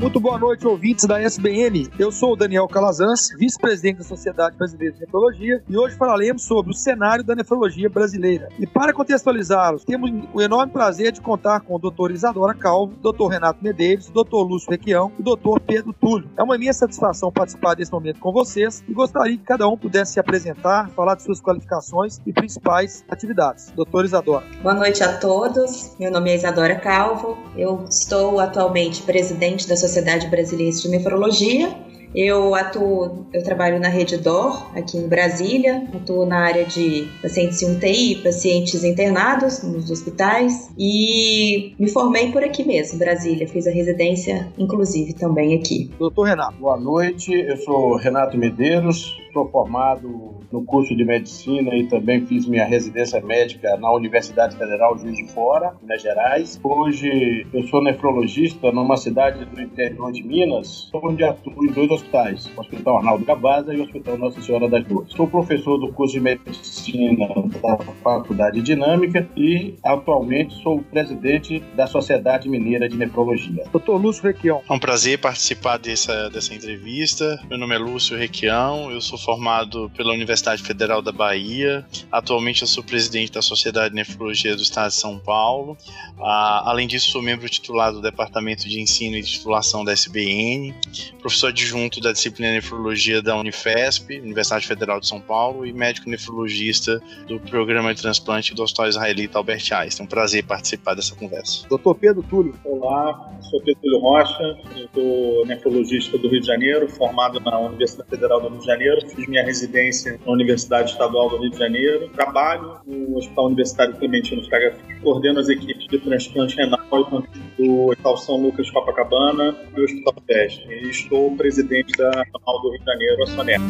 Muito boa noite, ouvintes da SBN. Eu sou o Daniel Calazans, vice-presidente da Sociedade Brasileira de Nefrologia, e hoje falaremos sobre o cenário da nefrologia brasileira. E para contextualizá-los, temos o enorme prazer de contar com o Dr. Isadora Calvo, Dr. Renato Medeiros, Dr. Lúcio Requião e Dr. Pedro Túlio. É uma imensa satisfação participar desse momento com vocês e gostaria que cada um pudesse se apresentar, falar de suas qualificações e principais atividades. Doutor Isadora. Boa noite a todos. Meu nome é Isadora Calvo. Eu estou atualmente presidente da Sociedade Sociedade Brasileira de Nefrologia. Eu atuo, eu trabalho na Rede DOR, aqui em Brasília, atuo na área de pacientes em UTI, pacientes internados nos hospitais e me formei por aqui mesmo, Brasília, fiz a residência, inclusive, também aqui. Doutor Renato. Boa noite, eu sou Renato Medeiros, sou formado no curso de medicina e também fiz minha residência médica na Universidade Federal Juiz de Fora, Minas Gerais. Hoje eu sou nefrologista numa cidade do interior de Minas, onde atuo em dois hospitais, o Hospital Arnaldo Gabaza e o Hospital Nossa Senhora das Dores. Sou professor do curso de medicina da Faculdade Dinâmica e atualmente sou presidente da Sociedade Mineira de Nefrologia. Doutor Lúcio Requião. É um prazer participar dessa, dessa entrevista. Meu nome é Lúcio Requião, eu sou formado pela Universidade Universidade Federal da Bahia. Atualmente eu sou presidente da Sociedade de Nefrologia do Estado de São Paulo. Ah, além disso, sou membro titular do Departamento de Ensino e Titulação da SBN, professor adjunto da disciplina Nefrologia da Unifesp, Universidade Federal de São Paulo, e médico nefrologista do Programa de Transplante do Hospital Israelita Albert Einstein. É um prazer participar dessa conversa. Doutor Pedro Túlio. Olá, sou Pedro Túlio Rocha, sou nefrologista do Rio de Janeiro, formado na Universidade Federal do Rio de Janeiro, fiz minha residência na Universidade Estadual do Rio de Janeiro. Trabalho no Hospital Universitário Clementino Fraga coordeno as equipes de transplante renal do Hospital São Lucas Copacabana e o Hospital Teste. E estou presidente da Nacional do Rio de Janeiro, a SONER.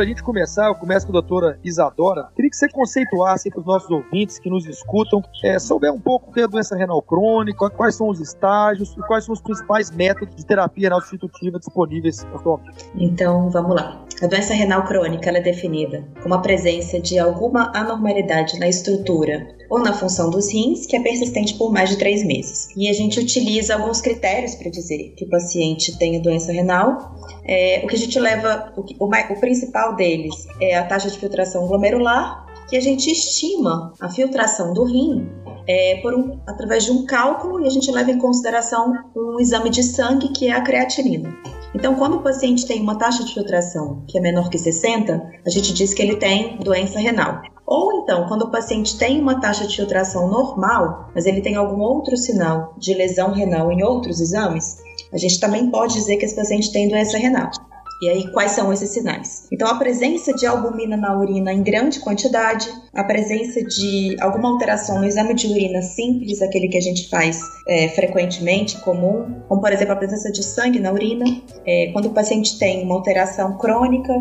Para a gente começar, eu começo com a doutora Isadora. Queria que você conceituasse para os nossos ouvintes que nos escutam, é, souber um pouco o que é a doença renal crônica, quais são os estágios e quais são os principais métodos de terapia renal substitutiva disponíveis atualmente. Então, vamos lá. A doença renal crônica é definida como a presença de alguma anormalidade na estrutura ou na função dos rins que é persistente por mais de três meses. E a gente utiliza alguns critérios para dizer que o paciente tem doença renal. É, o que a gente leva, o, o, o principal deles é a taxa de filtração glomerular, que a gente estima a filtração do rim é, um, através de um cálculo e a gente leva em consideração um exame de sangue que é a creatinina. Então, quando o paciente tem uma taxa de filtração que é menor que 60, a gente diz que ele tem doença renal. Ou então, quando o paciente tem uma taxa de filtração normal, mas ele tem algum outro sinal de lesão renal em outros exames, a gente também pode dizer que esse paciente tem doença renal. E aí, quais são esses sinais? Então, a presença de albumina na urina em grande quantidade, a presença de alguma alteração no exame de urina simples, aquele que a gente faz é, frequentemente, comum, como por exemplo a presença de sangue na urina, é, quando o paciente tem uma alteração crônica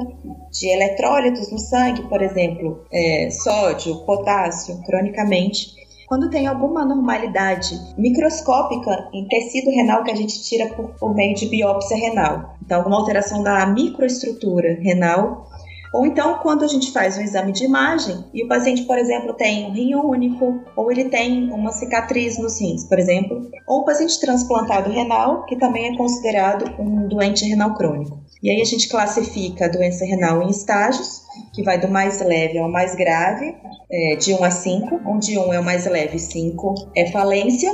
de eletrólitos no sangue, por exemplo, é, sódio, potássio, cronicamente, quando tem alguma anormalidade microscópica em tecido renal que a gente tira por, por meio de biópsia renal. Então, alguma alteração da microestrutura renal ou então, quando a gente faz um exame de imagem e o paciente, por exemplo, tem um rim único, ou ele tem uma cicatriz nos rins, por exemplo, ou o paciente transplantado renal, que também é considerado um doente renal crônico. E aí a gente classifica a doença renal em estágios, que vai do mais leve ao mais grave, é, de 1 a 5, onde 1 é o mais leve, 5 é falência.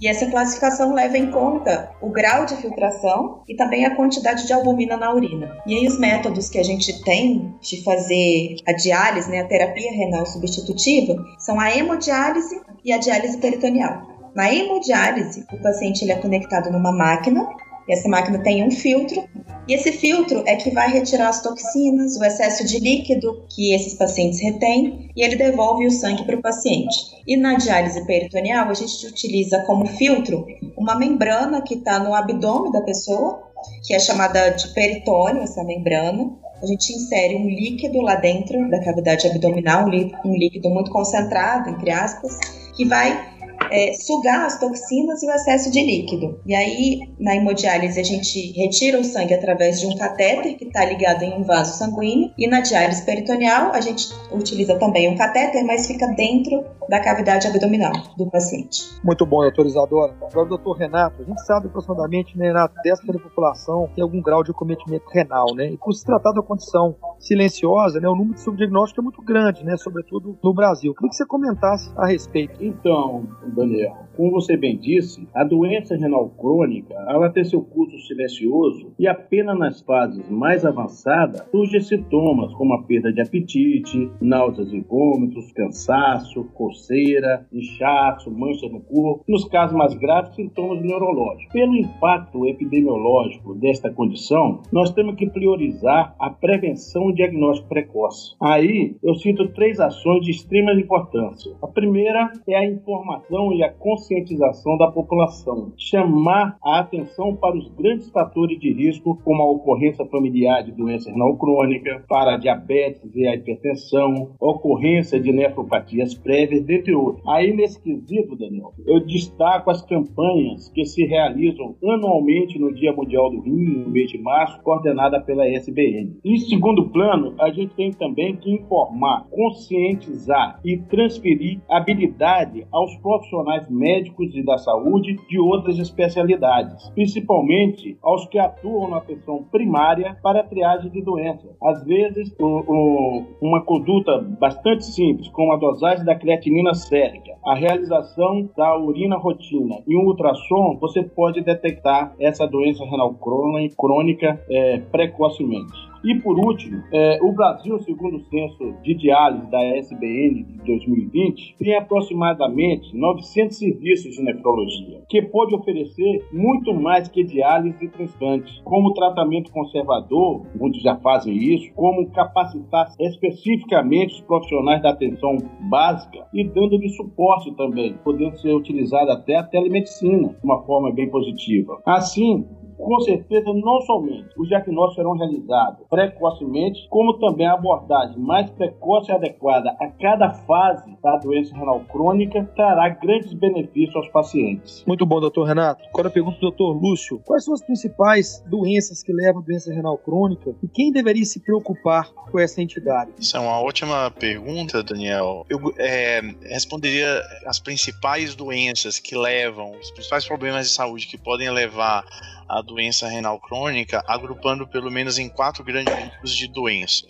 E essa classificação leva em conta o grau de filtração e também a quantidade de albumina na urina. E aí os métodos que a gente tem de fazer a diálise, né, a terapia renal substitutiva, são a hemodiálise e a diálise peritoneal. Na hemodiálise, o paciente ele é conectado numa máquina E essa máquina tem um filtro, e esse filtro é que vai retirar as toxinas, o excesso de líquido que esses pacientes retêm, e ele devolve o sangue para o paciente. E na diálise peritoneal, a gente utiliza como filtro uma membrana que está no abdômen da pessoa, que é chamada de peritônio, essa membrana. A gente insere um líquido lá dentro da cavidade abdominal, um líquido muito concentrado, entre aspas, que vai é, sugar as toxinas e o excesso de líquido. E aí, na hemodiálise, a gente retira o sangue através de um catéter que está ligado em um vaso sanguíneo. E na diálise peritoneal, a gente utiliza também um catéter, mas fica dentro da cavidade abdominal do paciente. Muito bom, doutor Isadora. Agora, doutor Renato, a gente sabe aproximadamente, né, Renato, 10% da população tem algum grau de acometimento renal, né? E por se tratar da condição silenciosa, né, o número de subdiagnóstico é muito grande, né, sobretudo no Brasil. Queria que você comentasse a respeito. Então, Daniel, como você bem disse, a doença renal crônica, ela tem seu curso silencioso e apenas nas fases mais avançadas surgem sintomas como a perda de apetite, náuseas e vômitos, cansaço, coceira, inchaço, manchas no corpo. Nos casos mais graves, sintomas neurológicos. Pelo impacto epidemiológico desta condição, nós temos que priorizar a prevenção e diagnóstico precoce. Aí, eu cito três ações de extrema importância. A primeira é a informação e a conscientização da população. Chamar a atenção para os grandes fatores de risco, como a ocorrência familiar de doença renal crônica, para diabetes e a hipertensão, ocorrência de nefropatias prévias, dentre outros. Aí, nesse quesito, Daniel, eu destaco as campanhas que se realizam anualmente no Dia Mundial do Rim, no mês de março, coordenada pela SBN. Em segundo plano, a gente tem também que informar, conscientizar e transferir habilidade aos profissionais médicos e da saúde de outras especialidades, principalmente aos que atuam na atenção primária para a triagem de doenças. Às vezes, um, um, uma conduta bastante simples, como a dosagem da creatinina sérica, a realização da urina rotina e um ultrassom, você pode detectar essa doença renal crônica é, precocemente. E por último, é, o Brasil, segundo o censo de diálise da SBN de 2020, tem aproximadamente 900 serviços de nefrologia, que pode oferecer muito mais que diálise e transplante, como tratamento conservador, muitos já fazem isso, como capacitar especificamente os profissionais da atenção básica e dando de suporte também, podendo ser utilizada até a telemedicina de uma forma bem positiva. Assim, com certeza não somente os diagnósticos serão realizados precocemente, como também a abordagem mais precoce e adequada a cada fase da doença renal crônica trará grandes benefícios aos pacientes. Muito bom, doutor Renato. Agora eu pergunto ao doutor Lúcio, quais são as principais doenças que levam à doença renal crônica e quem deveria se preocupar com essa entidade? Isso é uma ótima pergunta, Daniel. Eu é, responderia as principais doenças que levam, os principais problemas de saúde que podem levar a doença renal crônica, agrupando pelo menos em quatro grandes grupos de doença.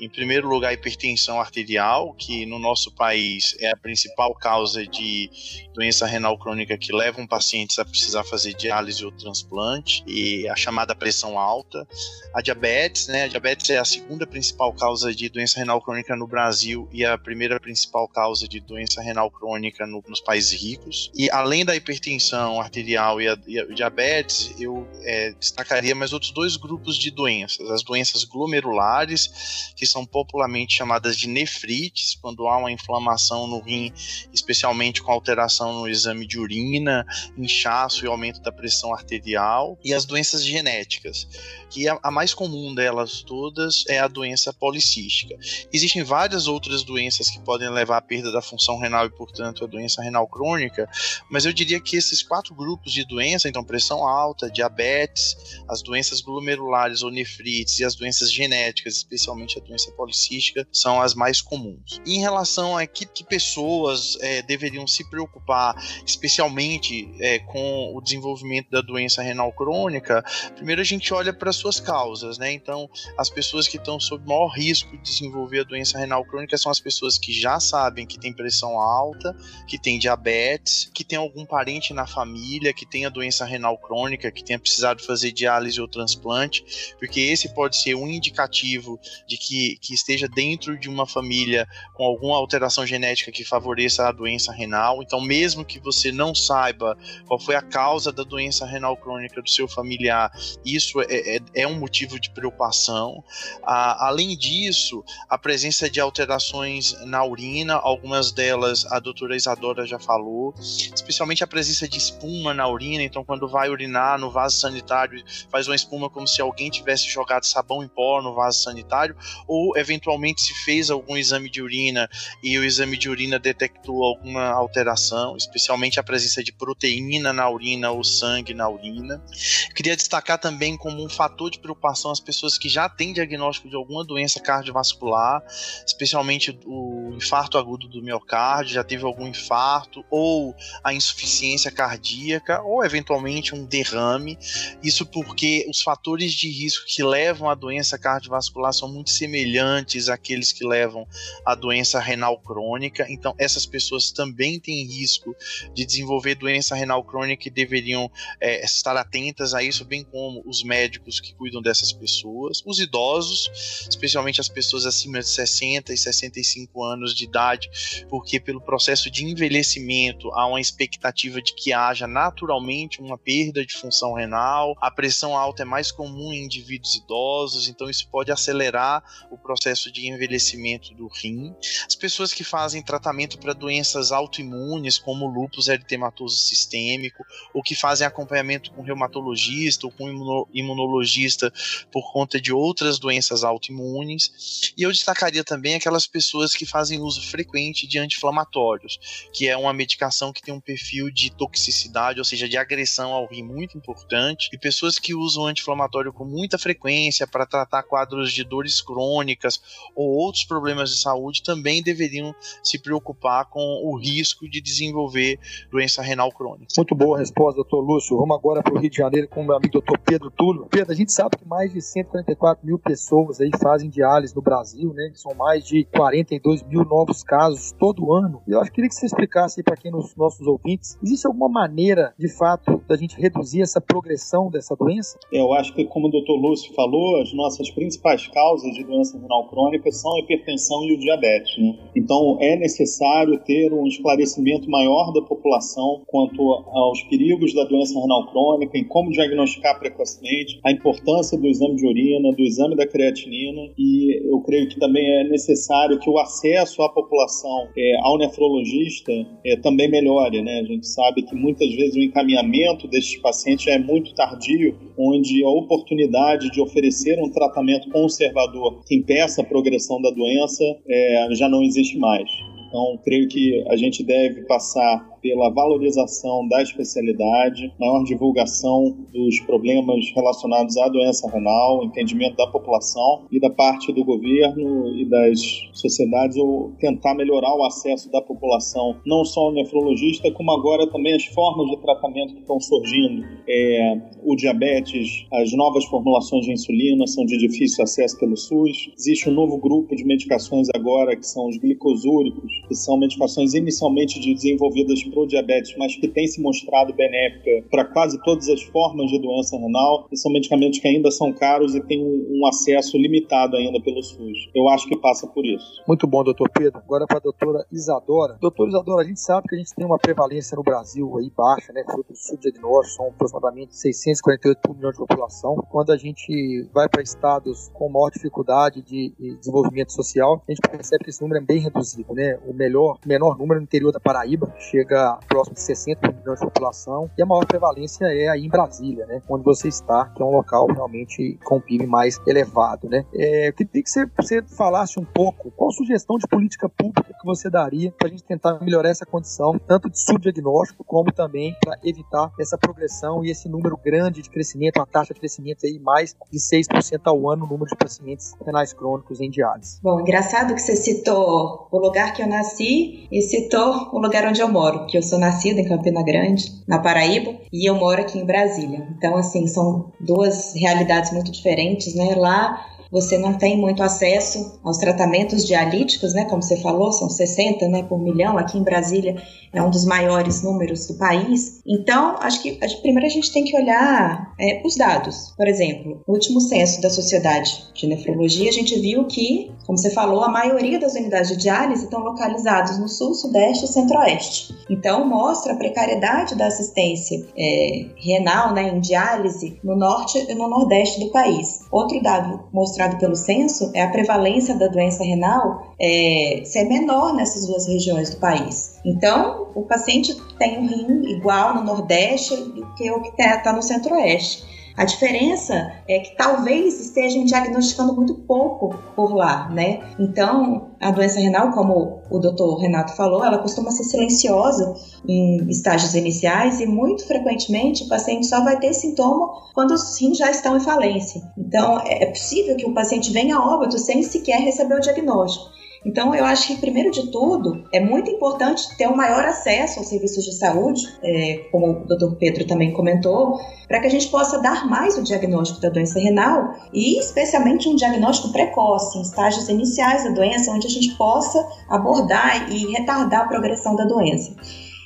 Em primeiro lugar, a hipertensão arterial, que no nosso país é a principal causa de doença renal crônica que levam pacientes a precisar fazer diálise ou transplante, e a chamada pressão alta. A diabetes, né? A diabetes é a segunda principal causa de doença renal crônica no Brasil e a primeira principal causa de doença renal crônica no, nos países ricos. E além da hipertensão arterial e a, e a diabetes, eu é, destacaria mais outros dois grupos de doenças: as doenças glomerulares, que são popularmente chamadas de nefrites, quando há uma inflamação no rim, especialmente com alteração no exame de urina, inchaço e aumento da pressão arterial, e as doenças genéticas, que a, mais comum delas todas é a doença policística. Existem várias outras doenças que podem levar à perda da função renal e, portanto, a doença renal crônica, mas eu diria que esses quatro grupos de doença, então pressão alta, diabetes, as doenças glomerulares ou nefrites e as doenças genéticas, especialmente a doença doença policística são as mais comuns. Em relação a que, que pessoas é, deveriam se preocupar, especialmente é, com o desenvolvimento da doença renal crônica, primeiro a gente olha para suas causas, né? Então, as pessoas que estão sob maior risco de desenvolver a doença renal crônica são as pessoas que já sabem que tem pressão alta, que tem diabetes, que tem algum parente na família que tem a doença renal crônica, que tenha precisado fazer diálise ou transplante, porque esse pode ser um indicativo de que que, esteja dentro de uma família com alguma alteração genética que favoreça a doença renal. Então, mesmo que você não saiba qual foi a causa da doença renal crônica do seu familiar, isso é, é, é um motivo de preocupação. Ah, além disso, a presença de alterações na urina, algumas delas a doutora Isadora já falou, especialmente a presença de espuma na urina. Então, quando vai urinar no vaso sanitário, faz uma espuma como se alguém tivesse jogado sabão em pó no vaso sanitário, ou eventualmente se fez algum exame de urina e o exame de urina detectou alguma alteração, especialmente a presença de proteína na urina ou sangue na urina. Queria destacar também como um fator de preocupação as pessoas que já têm diagnóstico de alguma doença cardiovascular, especialmente o infarto agudo do miocárdio, já teve algum infarto ou a insuficiência cardíaca ou eventualmente um derrame. Isso porque os fatores de risco que levam à doença cardiovascular são muito semelhantes àqueles que levam à doença renal crônica. Então, essas pessoas também têm risco de desenvolver doença renal crônica e deveriam é, estar atentas a isso, bem como os médicos que cuidam dessas pessoas, os idosos, especialmente as pessoas acima de 60 e 65 anos de idade, porque pelo processo de envelhecimento há uma expectativa de que haja naturalmente uma perda de função renal, a pressão alta é mais comum em indivíduos idosos, então isso pode acelerar o processo de envelhecimento do rim. As pessoas que fazem tratamento para doenças autoimunes, como lúpus eritematoso sistêmico, ou que fazem acompanhamento com reumatologista ou com imunologista por conta de outras doenças autoimunes. E eu destacaria também aquelas pessoas que fazem uso frequente de anti-inflamatórios, que é uma medicação que tem um perfil de toxicidade, ou seja, de agressão ao rim muito importante, e pessoas que usam anti-inflamatório com muita frequência para tratar quadros de dores crônicas ou outros problemas de saúde também deveriam se preocupar com o risco de desenvolver doença renal crônica. Muito boa resposta, doutor Lúcio. Vamos agora para o Rio de Janeiro com o meu amigo doutor Pedro Túlio. Pedro, a gente sabe que mais de 144 mil pessoas aí fazem diálise no Brasil, né? São mais de 42 mil novos casos todo ano. E eu acho que queria que você explicasse para quem nos nossos ouvintes, existe alguma maneira, de fato, da gente reduzir essa progressão dessa doença? Eu acho que, como o doutor Lúcio falou, as nossas principais causas de doença renal crônica são a hipertensão e o diabetes. Né? Então, é necessário ter um esclarecimento maior da população quanto aos perigos da doença renal crônica, em como diagnosticar precocemente, a importância do exame de urina, do exame da creatinina, e eu creio que também é necessário que o acesso à população é, ao nefrologista é, também melhore. Né? A gente sabe que muitas vezes o encaminhamento desses pacientes é muito tardio, onde a oportunidade de oferecer um tratamento conservador que impeça a progressão da doença é, já não existe mais. Então, creio que a gente deve passar pela valorização da especialidade, maior divulgação dos problemas relacionados à doença renal, entendimento da população e da parte do governo e das sociedades, ou tentar melhorar o acesso da população, não só ao nefrologista, como agora também as formas de tratamento que estão surgindo. É, o diabetes, as novas formulações de insulina são de difícil acesso pelo SUS. Existe um novo grupo de medicações agora que são os glicosúricos, que são medicações inicialmente desenvolvidas o diabetes, mas que tem se mostrado benéfica para quase todas as formas de doença renal, e são medicamentos que ainda são caros e têm um, um acesso limitado ainda pelo SUS. Eu acho que passa por isso. Muito bom, doutor Pedro. Agora para a doutora Isadora. Doutora Isadora, a gente sabe que a gente tem uma prevalência no Brasil aí baixa, né? Fruto do subdiagnóstico, são aproximadamente 648 por milhão de população. Quando a gente vai para estados com maior dificuldade de, de desenvolvimento social, a gente percebe que esse número é bem reduzido, né? O melhor, menor número no interior da Paraíba chega chega próximo de 60 milhões de população, e a maior prevalência é aí em Brasília, né, onde você está, que é um local realmente com PIB mais elevado. Né. É, eu queria que você, você falasse um pouco qual sugestão de política pública que você daria para a gente tentar melhorar essa condição, tanto de subdiagnóstico, como também para evitar essa progressão e esse número grande de crescimento, uma taxa de crescimento aí mais de 6% ao ano no número de pacientes renais crônicos em diálise. Bom, engraçado que você citou o lugar que eu nasci e citou o lugar onde eu moro, que eu sou nascida em Campina Grande, na Paraíba, e eu moro aqui em Brasília. Então, assim, são duas realidades muito diferentes, né? Lá você não tem muito acesso aos tratamentos dialíticos, né? Como você falou, são 60 né, por milhão. Aqui em Brasília é um dos maiores números do país. Então, acho que primeiro a gente tem que olhar é, os dados. Por exemplo, no último censo da Sociedade de Nefrologia, a gente viu que, como você falou, a maioria das unidades de diálise estão localizadas no sul, sudeste e centro-oeste. Então, mostra a precariedade da assistência é, renal né, em diálise no norte e no nordeste do país. Outro dado mostrado pelo censo é a prevalência da doença renal é, ser menor nessas duas regiões do país. Então, o paciente tem um rim igual no Nordeste do que o que está tá no Centro-Oeste. A diferença é que talvez estejam diagnosticando muito pouco por lá, né? Então, a doença renal, como o doutor Renato falou, ela costuma ser silenciosa em estágios iniciais e muito frequentemente o paciente só vai ter sintoma quando os rins já estão em falência. Então, é possível que o paciente venha a óbito sem sequer receber o diagnóstico. Então, eu acho que, primeiro de tudo, é muito importante ter um maior acesso aos serviços de saúde, é, como o Dr. Pedro também comentou, para que a gente possa dar mais o diagnóstico da doença renal e, especialmente, um diagnóstico precoce, em estágios iniciais da doença, onde a gente possa abordar e retardar a progressão da doença.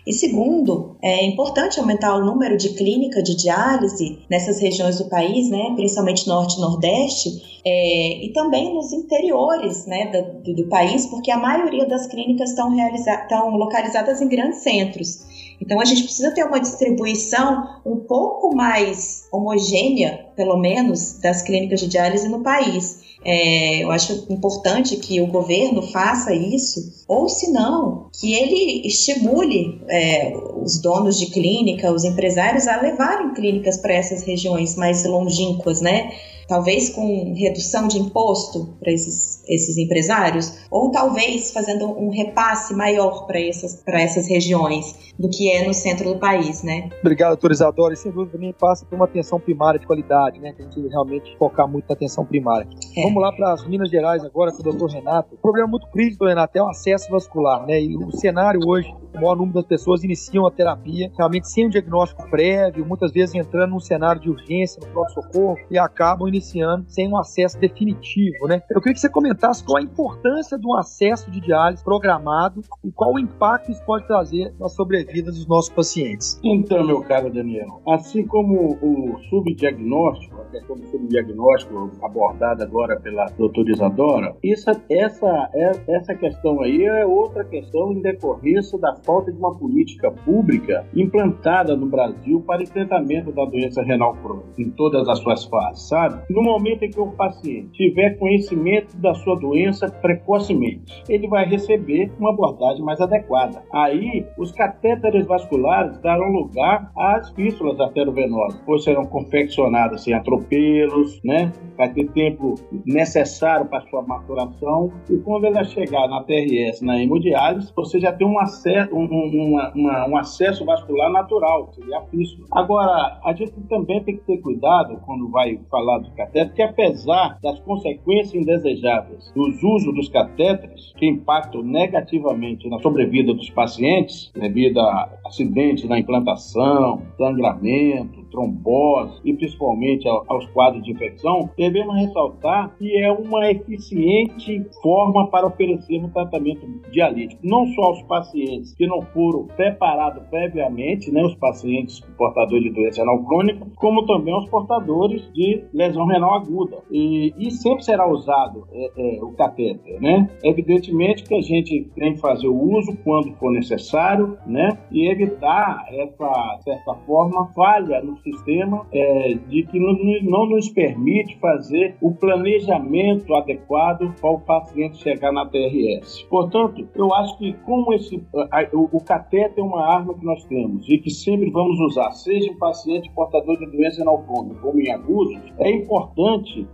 E segundo, é importante aumentar o número de clínicas de diálise nessas regiões do país, né, principalmente norte e nordeste, é, e também nos interiores né, do, do, país, porque a maioria das clínicas estão, estão localizadas em grandes centros. Então a gente precisa ter uma distribuição um pouco mais homogênea, pelo menos, das clínicas de diálise no país. É, eu acho importante que o governo faça isso, ou se não, que ele estimule é, os donos de clínica, os empresários a levarem clínicas para essas regiões mais longínquas, né? Talvez com redução de imposto para esses, esses empresários, ou talvez fazendo um repasse maior para essas, essas regiões do que é no centro do país, né? Obrigado, doutor Isadora. E sem dúvida também passa por uma atenção primária de qualidade, né? Tem que realmente focar muito na atenção primária. É. Vamos lá para as Minas Gerais agora com o doutor Renato. O problema muito crítico, Renato, é o acesso vascular, né? E o cenário hoje, o maior número das pessoas iniciam a terapia realmente sem um diagnóstico prévio, muitas vezes entrando num cenário de urgência no pronto-socorro e acabam iniciando iniciando sem um acesso definitivo, né? Eu queria que você comentasse qual a importância de um acesso de diálise programado e qual o impacto isso pode trazer na sobrevida dos nossos pacientes. Então, meu caro Daniel, assim como o subdiagnóstico, a questão do subdiagnóstico abordada agora pela doutora Isadora, essa, essa, essa questão aí é outra questão em decorrência da falta de uma política pública implantada no Brasil para enfrentamento da doença renal crônica em todas as suas fases, sabe? No momento em que o paciente tiver conhecimento da sua doença precocemente, ele vai receber uma abordagem mais adequada. Aí, os catéteres vasculares darão lugar às fístulas arteriovenosas, pois serão confeccionadas sem atropelos, né? Vai ter tempo necessário para sua maturação e quando ela chegar na TRS, na hemodiálise, você já tem um acesso, um, um, uma, um acesso vascular natural, seria a fístula. Agora, a gente também tem que ter cuidado quando vai falar do catéter, que apesar das consequências indesejáveis do uso dos catéteres, que impactam negativamente na sobrevida dos pacientes, devido a acidentes na implantação, sangramento, trombose e principalmente aos quadros de infecção, devemos ressaltar que é uma eficiente forma para oferecer um tratamento dialítico, não só aos pacientes que não foram preparados previamente, né, os pacientes portadores de doença renal crônica, como também aos portadores de lesão renal aguda. E, e sempre será usado é, é, o catéter, né? Evidentemente que a gente tem que fazer o uso quando for necessário, né? E evitar essa, certa forma, falha no sistema é, de que não, não, nos permite fazer o planejamento adequado para o paciente chegar na TRS. Portanto, eu acho que como esse, a, o, o cateter é uma arma que nós temos e que sempre vamos usar, seja em paciente portador de doença renal crônica como em agudos, é importante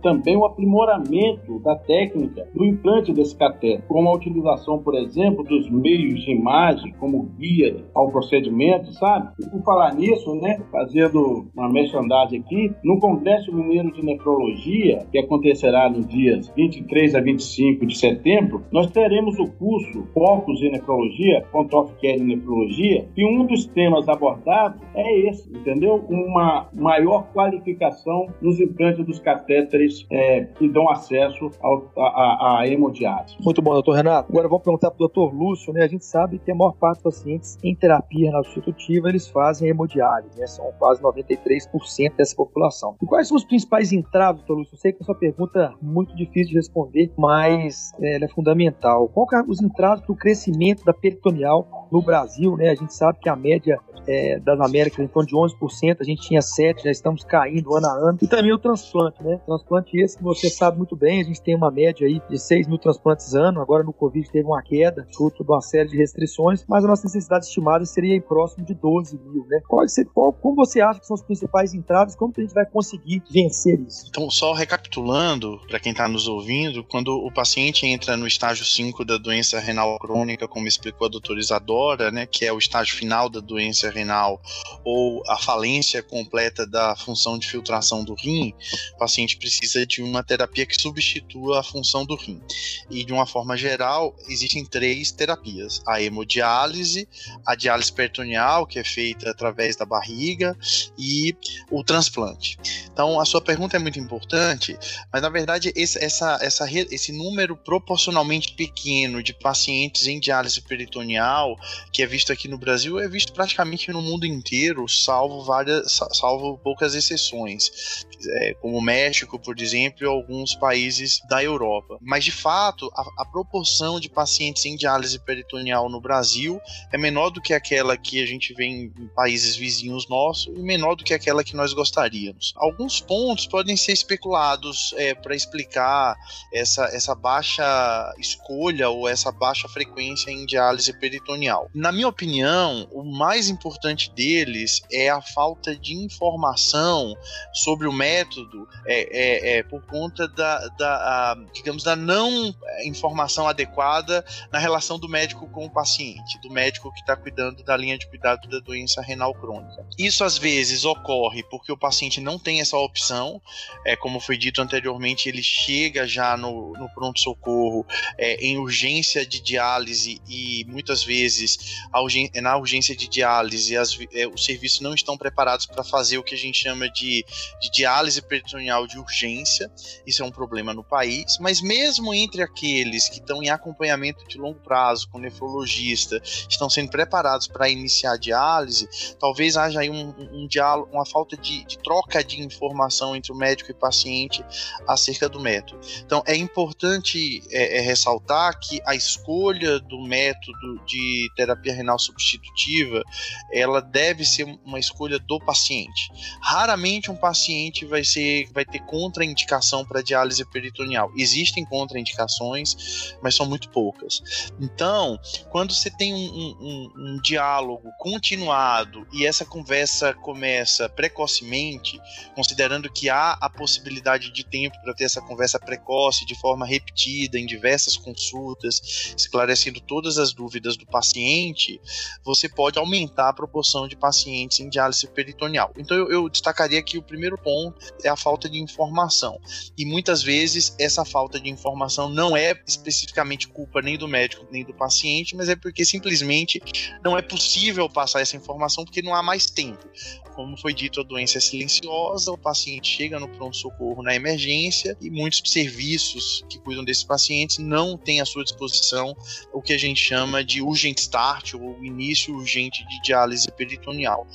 também o aprimoramento da técnica do implante desse cateter, como a utilização, por exemplo, dos meios de imagem como guia ao procedimento, sabe? E por falar nisso, né, fazendo uma merchandising aqui, no Congresso Mineiro de Nefrologia, que acontecerá nos dias 23 a 25 de setembro, nós teremos o curso Focos em Nefrologia, Contof Care em Nefrologia, e um dos temas abordados é esse, entendeu? Uma maior qualificação nos implantes dos catéteres é, que dão acesso à hemodiálise. Muito bom, doutor Renato. Agora vamos perguntar para o doutor Lúcio, né? A gente sabe que a maior parte dos pacientes em terapia renal substitutiva, eles fazem hemodiálise, né? São quase 93% dessa população. E quais são os principais entraves, doutor Lúcio? Eu sei que essa pergunta é muito difícil de responder, mas é, ela é fundamental. Qual que é os entraves para o crescimento da peritoneal no Brasil, né? A gente sabe que a média é, das Américas, em torno de 11%, a gente tinha 7%, já estamos caindo ano a ano. E também o transplante, né? Transplante esse que você sabe muito bem, a gente tem uma média aí de 6 mil transplantes ano, agora no Covid teve uma queda, fruto de uma série de restrições, mas a nossa necessidade estimada seria em próximo de 12 mil, né? Qual, qual, como você acha que são os principais entraves, como que a gente vai conseguir vencer isso? Então, só recapitulando, para quem está nos ouvindo, quando o paciente entra no estágio 5 da doença renal crônica, como explicou a doutora Isadora, né, que é o estágio final da doença renal ou a falência completa da função de filtração do rim, o paciente precisa de uma terapia que substitua a função do rim. E de uma forma geral, existem três terapias: a hemodiálise, a diálise peritoneal, que é feita através da barriga, e o transplante. Então, a sua pergunta é muito importante, mas na verdade, esse, essa, essa, esse número proporcionalmente pequeno de pacientes em diálise peritoneal, que é visto aqui no Brasil, é visto praticamente no mundo inteiro, salvo várias, salvo poucas exceções, é, como o México, por exemplo, e alguns países da Europa. Mas de fato, a, a proporção de pacientes em diálise peritoneal no Brasil é menor do que aquela que a gente vê em, em países vizinhos nossos e menor do que aquela que nós gostaríamos. Alguns pontos podem ser especulados é, para explicar essa, essa baixa escolha ou essa baixa frequência em diálise peritoneal. Na minha opinião, o mais importante deles é a falta de informação sobre o método é, é, é por conta da, da a, digamos, da não informação adequada na relação do médico com o paciente, do médico que está cuidando da linha de cuidado da doença renal crônica. Isso às vezes ocorre porque o paciente não tem essa opção, é, como foi dito anteriormente, ele chega já no, no pronto-socorro é, em urgência de diálise e muitas vezes na urgência de diálise as, é, os serviços não estão preparados para fazer o que a gente chama de, de diálise peritoneal de urgência. Isso é um problema no país, mas mesmo entre aqueles que estão em acompanhamento de longo prazo com nefrologista, estão sendo preparados para iniciar a diálise, talvez haja aí um, um diálogo, uma falta de, de troca de informação entre o médico e paciente acerca do método. Então é importante é, é, ressaltar que a escolha do método de terapia renal substitutiva ela deve ser uma escolha do paciente. Raramente um paciente vai ser vai ter contraindicação para diálise peritoneal. Existem contraindicações, mas são muito poucas. Então, quando você tem um, um, um diálogo continuado e essa conversa começa precocemente, considerando que há a possibilidade de tempo para ter essa conversa precoce de forma repetida em diversas consultas, esclarecendo todas as dúvidas do paciente, você pode aumentar a proporção de pacientes em diálise peritoneal. Então eu, eu destacaria que o primeiro ponto é a de informação. E muitas vezes essa falta de informação não é especificamente culpa nem do médico nem do paciente, mas é porque simplesmente não é possível passar essa informação porque não há mais tempo. Como foi dito, a doença é silenciosa, o paciente chega no pronto-socorro na emergência e muitos serviços que cuidam desses pacientes não têm à sua disposição o que a gente chama de urgent start ou início urgente de diálise peritoneal.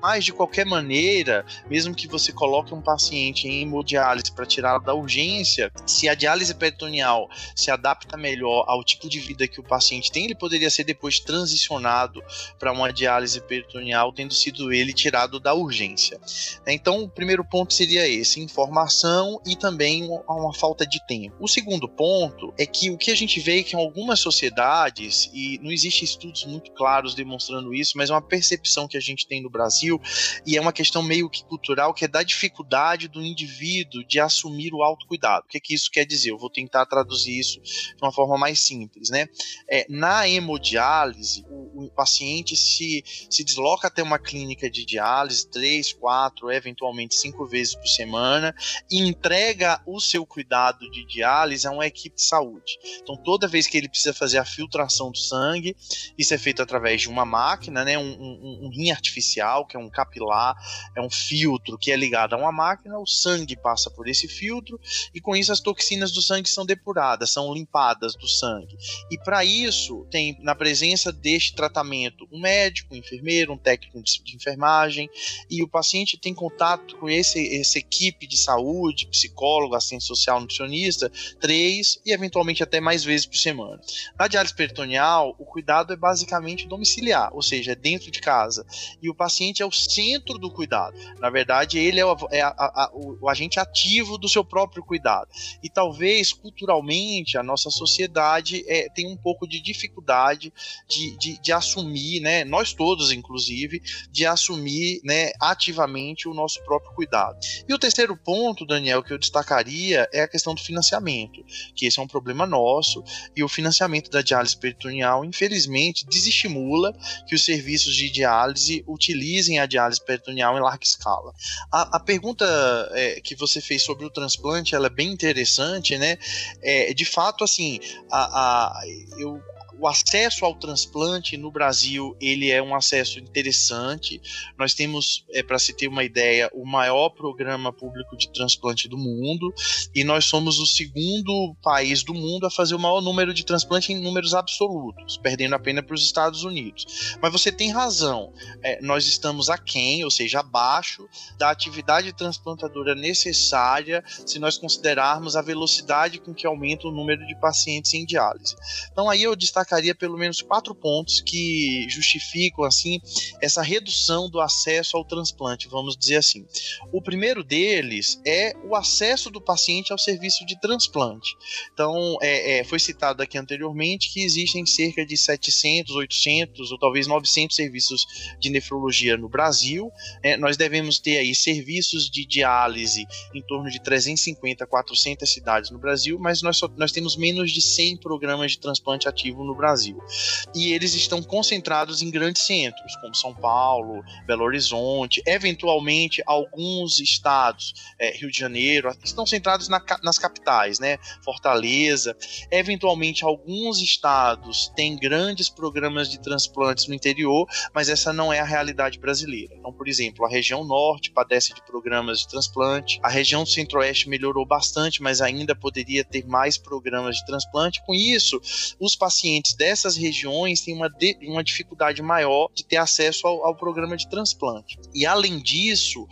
Mas, de qualquer maneira, mesmo que você coloque um paciente em hemodiálise para tirá-lo da urgência, se a diálise peritoneal se adapta melhor ao tipo de vida que o paciente tem, ele poderia ser depois transicionado para uma diálise peritoneal, tendo sido ele tirado da urgência. Então, o primeiro ponto seria esse: informação e também uma falta de tempo. O segundo ponto é que o que a gente vê é que em algumas sociedades, e não existem estudos muito claros demonstrando isso, mas é uma percepção que a gente tem no Brasil, e é uma questão meio que cultural, que é da dificuldade do indivíduo de assumir o autocuidado. O que, que isso quer dizer? Eu vou tentar traduzir isso de uma forma mais simples. Né? É, na hemodiálise, o, o paciente se, se desloca até uma clínica de diálise diálise três, quatro, eventualmente cinco vezes por semana e entrega o seu cuidado de diálise a uma equipe de saúde. Então, toda vez que ele precisa fazer a filtração do sangue, isso é feito através de uma máquina, né, um, um, um rim artificial, que é um capilar, é um filtro que é ligado a uma máquina, o sangue passa por esse filtro e com isso as toxinas do sangue são depuradas, são limpadas do sangue. E para isso, tem na presença deste tratamento um médico, um enfermeiro, um técnico de enfermagem e o paciente tem contato com esse, essa equipe de saúde, psicólogo, assistente social, nutricionista, três e eventualmente até mais vezes por semana. Na diálise peritoneal, o cuidado é basicamente domiciliar, ou seja, é dentro de casa. E o paciente é o centro do cuidado. Na verdade, ele é, o, é a, a, o, o agente ativo do seu próprio cuidado. E talvez, culturalmente, a nossa sociedade é, tem um pouco de dificuldade de, de, de assumir, né, nós todos, inclusive, de assumir né, ativamente o nosso próprio cuidado. E o terceiro ponto, Daniel, que eu destacaria é a questão do financiamento, que esse é um problema nosso, e o financiamento da diálise peritoneal, infelizmente, desestimula que os serviços de diálise utilizem a diálise peritoneal em larga escala. A, a pergunta é, que você fez sobre o transplante, ela é bem interessante, né? É, de fato, assim, a, a, eu o acesso ao transplante no Brasil ele é um acesso interessante. Nós temos, é, para se ter uma ideia, o maior programa público de transplante do mundo e nós somos o segundo país do mundo a fazer o maior número de transplante em números absolutos, perdendo apenas para os Estados Unidos. Mas você tem razão, é, nós estamos aquém, ou seja, abaixo da atividade transplantadora necessária se nós considerarmos a velocidade com que aumenta o número de pacientes em diálise. Então aí eu destaco destacaria pelo menos quatro pontos que justificam assim essa redução do acesso ao transplante, vamos dizer assim. O primeiro deles é o acesso do paciente ao serviço de transplante. Então, é, é, foi citado aqui anteriormente que existem cerca de 700, 800 ou talvez 900 serviços de nefrologia no Brasil. É, nós devemos ter aí serviços de diálise em torno de 350, 400 cidades no Brasil, mas nós, só, nós temos menos de 100 programas de transplante ativo no no Brasil. E eles estão concentrados em grandes centros, como São Paulo, Belo Horizonte, eventualmente alguns estados, é, Rio de Janeiro, estão centrados na, nas capitais, né? Fortaleza. Eventualmente alguns estados têm grandes programas de transplantes no interior, mas essa não é a realidade brasileira. Então, por exemplo, a região norte padece de programas de transplante, a região centro-oeste melhorou bastante, mas ainda poderia ter mais programas de transplante. Com isso, os pacientes pacientes dessas regiões têm uma, de, uma dificuldade maior de ter acesso ao, ao, programa de transplante. E além disso,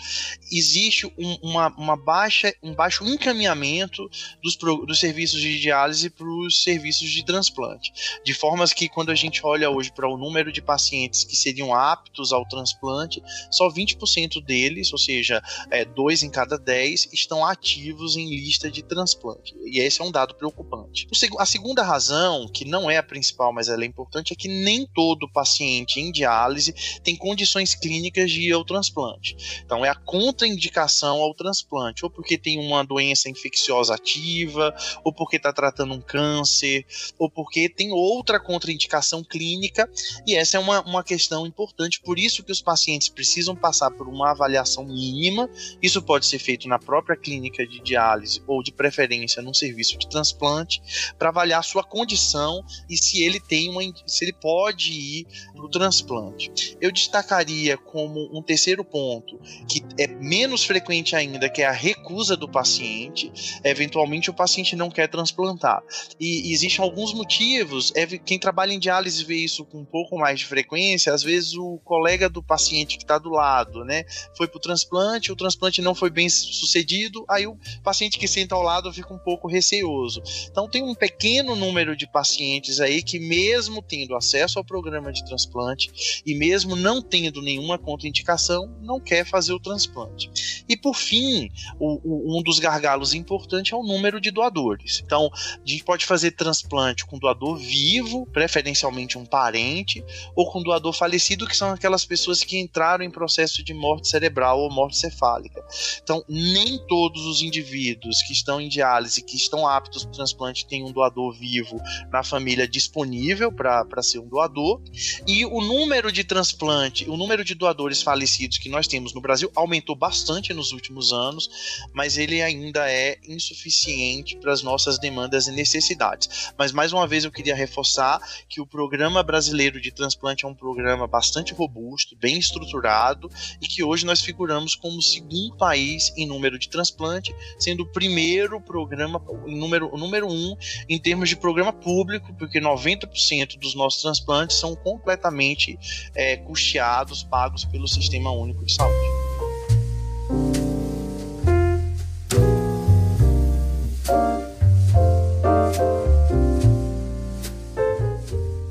existe um, uma, uma, baixa, um baixo encaminhamento dos, dos serviços de diálise para os serviços de transplante. De formas que, quando a gente olha hoje para o número de pacientes que seriam aptos ao transplante, só 20% deles, ou seja, é, dois em cada 10, estão ativos em lista de transplante. E esse é um dado preocupante. A segunda razão, que não é a principal, mas ela é importante, é que nem todo paciente em diálise tem condições clínicas de ir ao transplante. Então, é a contraindicação ao transplante, ou porque tem uma doença infecciosa ativa, ou porque está tratando um câncer, ou porque tem outra contraindicação clínica, e essa é uma, uma questão importante, por isso que os pacientes precisam passar por uma avaliação mínima, isso pode ser feito na própria clínica de diálise, ou de preferência num serviço de transplante, para avaliar sua condição e se ele tem uma, se ele pode ir para o transplante. Eu destacaria como um terceiro ponto, que é menos frequente ainda, que é a recusa do paciente. Eventualmente o paciente não quer transplantar. E, e existem alguns motivos. É, quem trabalha em diálise vê isso com um pouco mais de frequência. Às vezes o colega do paciente que está do lado, né, foi para o transplante, o transplante não foi bem sucedido, aí o paciente que senta ao lado fica um pouco receoso. Então tem um pequeno número de pacientes aí que, mesmo tendo acesso ao programa de transplante e mesmo não tendo nenhuma contraindicação, não quer fazer o transplante. E por fim, o, o, um dos gargalos importantes é o número de doadores. Então, a gente pode fazer transplante com doador vivo, preferencialmente um parente, ou com doador falecido, que são aquelas pessoas que entraram em processo de morte cerebral ou morte cefálica. Então, nem todos os indivíduos que estão em diálise, que estão aptos para transplante, têm um doador vivo na família disponível para ser um doador. E o número de transplante, o número de doadores falecidos que nós temos no Brasil aumentou bastante nos últimos anos, mas ele ainda é insuficiente para as nossas demandas e necessidades. Mas mais uma vez eu queria reforçar que o Programa Brasileiro de Transplante é um programa bastante robusto, bem estruturado e que hoje nós figuramos como o segundo país em número de transplante, sendo o primeiro programa, número, número um em termos de programa público, porque 90% dos nossos transplantes são completamente é, custeados, pagos pelo Sistema Único de Saúde.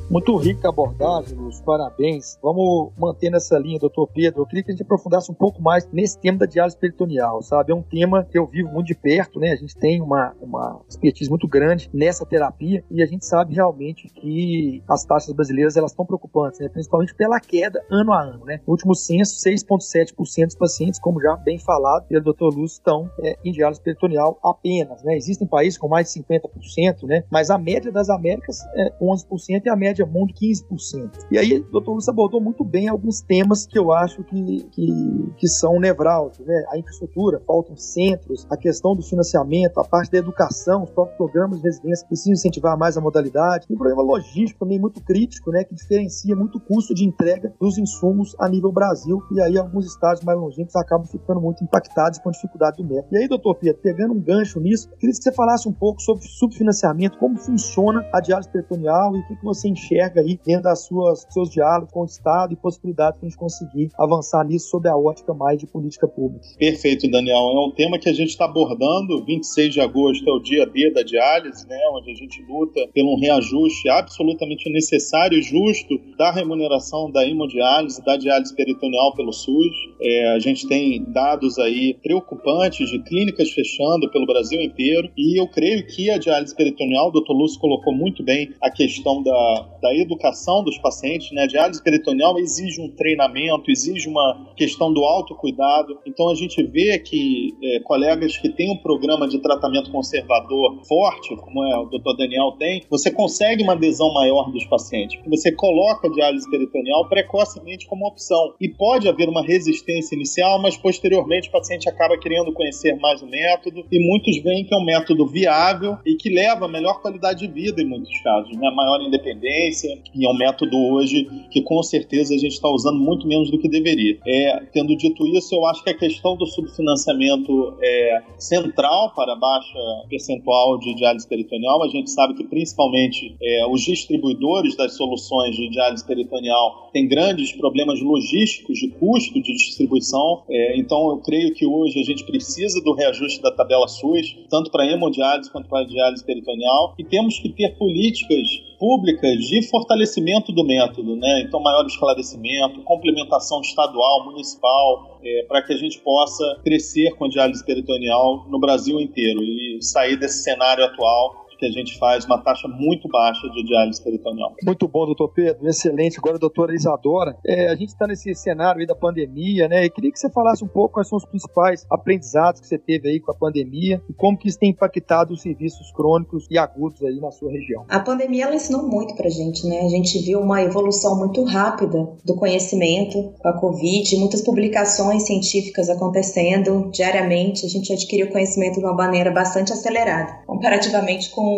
Muito rica a abordagem, Luz, parabéns. Vamos manter nessa linha, doutor Pedro. Eu queria que a gente aprofundasse um pouco mais nesse tema da diálise peritoneal, sabe? É um tema que eu vivo muito de perto, né? A gente tem uma, uma expertise muito grande nessa terapia e a gente sabe realmente que as taxas brasileiras elas estão preocupantes, né? Principalmente pela queda ano a ano, né? No último censo, 6,7% dos pacientes, como já bem falado pelo doutor Luz, estão é, em diálise peritoneal apenas, né? Existem países com mais de 50%, né? Mas a média das Américas é 11% e a média média mundo 15%. E aí o doutor Lúcio abordou muito bem alguns temas que eu acho que, que, que são nevrálgicos, né? A infraestrutura, faltam centros, a questão do financiamento, a parte da educação, os próprios programas de residência precisam incentivar mais a modalidade. E um problema logístico também muito crítico, né? Que diferencia muito o custo de entrega dos insumos a nível Brasil. E aí alguns estados mais longínquos acabam ficando muito impactados com a dificuldade do método. E aí, doutor Pedro, pegando um gancho nisso, queria que você falasse um pouco sobre subfinanciamento, como funciona a diálise peritoneal e o que, que você enxerga enxerga aí dentro das suas seus diálogos com o Estado e possibilidade de a gente conseguir avançar nisso sob a ótica mais de política pública. Perfeito, Daniel. É um tema que a gente está abordando. 26 de agosto é o dia D da diálise, né, onde a gente luta pelo um reajuste absolutamente necessário e justo da remuneração da hemodiálise, da diálise peritoneal pelo SUS. É, a gente tem dados aí preocupantes de clínicas fechando pelo Brasil inteiro e eu creio que a diálise peritoneal, o doutor Lúcio colocou muito bem a questão da, da educação dos pacientes, né? A diálise peritoneal exige um treinamento, exige uma questão do autocuidado. Então a gente vê que é, colegas que têm um programa de tratamento conservador forte, como é o Dr. Daniel tem, você consegue uma adesão maior dos pacientes. Você coloca a diálise peritoneal precocemente como opção. E pode haver uma resistência inicial, mas posteriormente o paciente acaba querendo conhecer mais o método e muitos veem que é um método viável e que leva a melhor qualidade de vida em muitos casos, né? Maior independência e é um método hoje que com certeza a gente está usando muito menos do que deveria. É, tendo dito isso, eu acho que a questão do subfinanciamento é central para a baixa percentual de diálise peritoneal. A gente sabe que principalmente é, os distribuidores das soluções de diálise peritoneal têm grandes problemas logísticos de custo de distribuição. É, então eu creio que hoje a gente precisa do reajuste da tabela SUS, tanto para hemodiálise quanto para diálise peritoneal, e temos que ter políticas públicas de fortalecimento do método, né? Então, maior esclarecimento, complementação estadual, municipal, é, para que a gente possa crescer com a diálise peritoneal no Brasil inteiro e sair desse cenário atual que a gente faz uma taxa muito baixa de diálise peritoneal. Muito bom, doutor Pedro, excelente. Agora, doutora Isadora, é, a gente está nesse cenário aí da pandemia, né? E queria que você falasse um pouco quais são os principais aprendizados que você teve aí com a pandemia e como que isso tem impactado os serviços crônicos e agudos aí na sua região. A pandemia, ela ensinou muito pra gente, né? A gente viu uma evolução muito rápida do conhecimento com a Covid, muitas publicações científicas acontecendo diariamente. A gente adquiriu conhecimento de uma maneira bastante acelerada, comparativamente com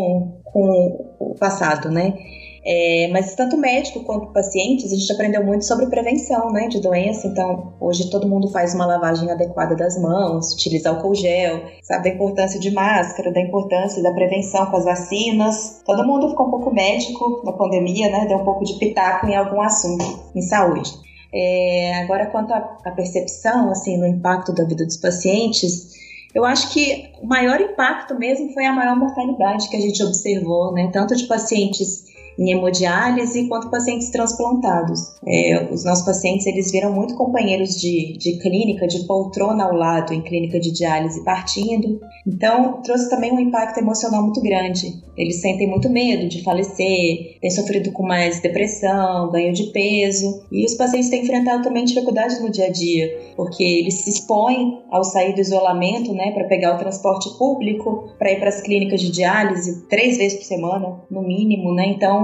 com, o passado, né? É, mas tanto médico quanto pacientes, a gente aprendeu muito sobre prevenção né, de doença. Então, hoje todo mundo faz uma lavagem adequada das mãos, utiliza álcool gel, sabe da importância de máscara, da importância da prevenção com as vacinas. Todo mundo ficou um pouco médico na pandemia, né? Deu um pouco de pitaco em algum assunto em saúde. É, agora, quanto à percepção, assim, no impacto da vida dos pacientes, eu acho que o maior impacto mesmo foi a maior mortalidade que a gente observou, né? Tanto de pacientes em hemodiálise quanto pacientes transplantados. É, os nossos pacientes eles viram muito companheiros de, de clínica, de poltrona ao lado em clínica de diálise partindo. Então trouxe também um impacto emocional muito grande. Eles sentem muito medo de falecer, têm sofrido com mais depressão, ganho de peso e os pacientes têm enfrentado também dificuldades no dia a dia, porque eles se expõem ao sair do isolamento, né, para pegar o transporte público, para ir para as clínicas de diálise três vezes por semana, no mínimo, né? Então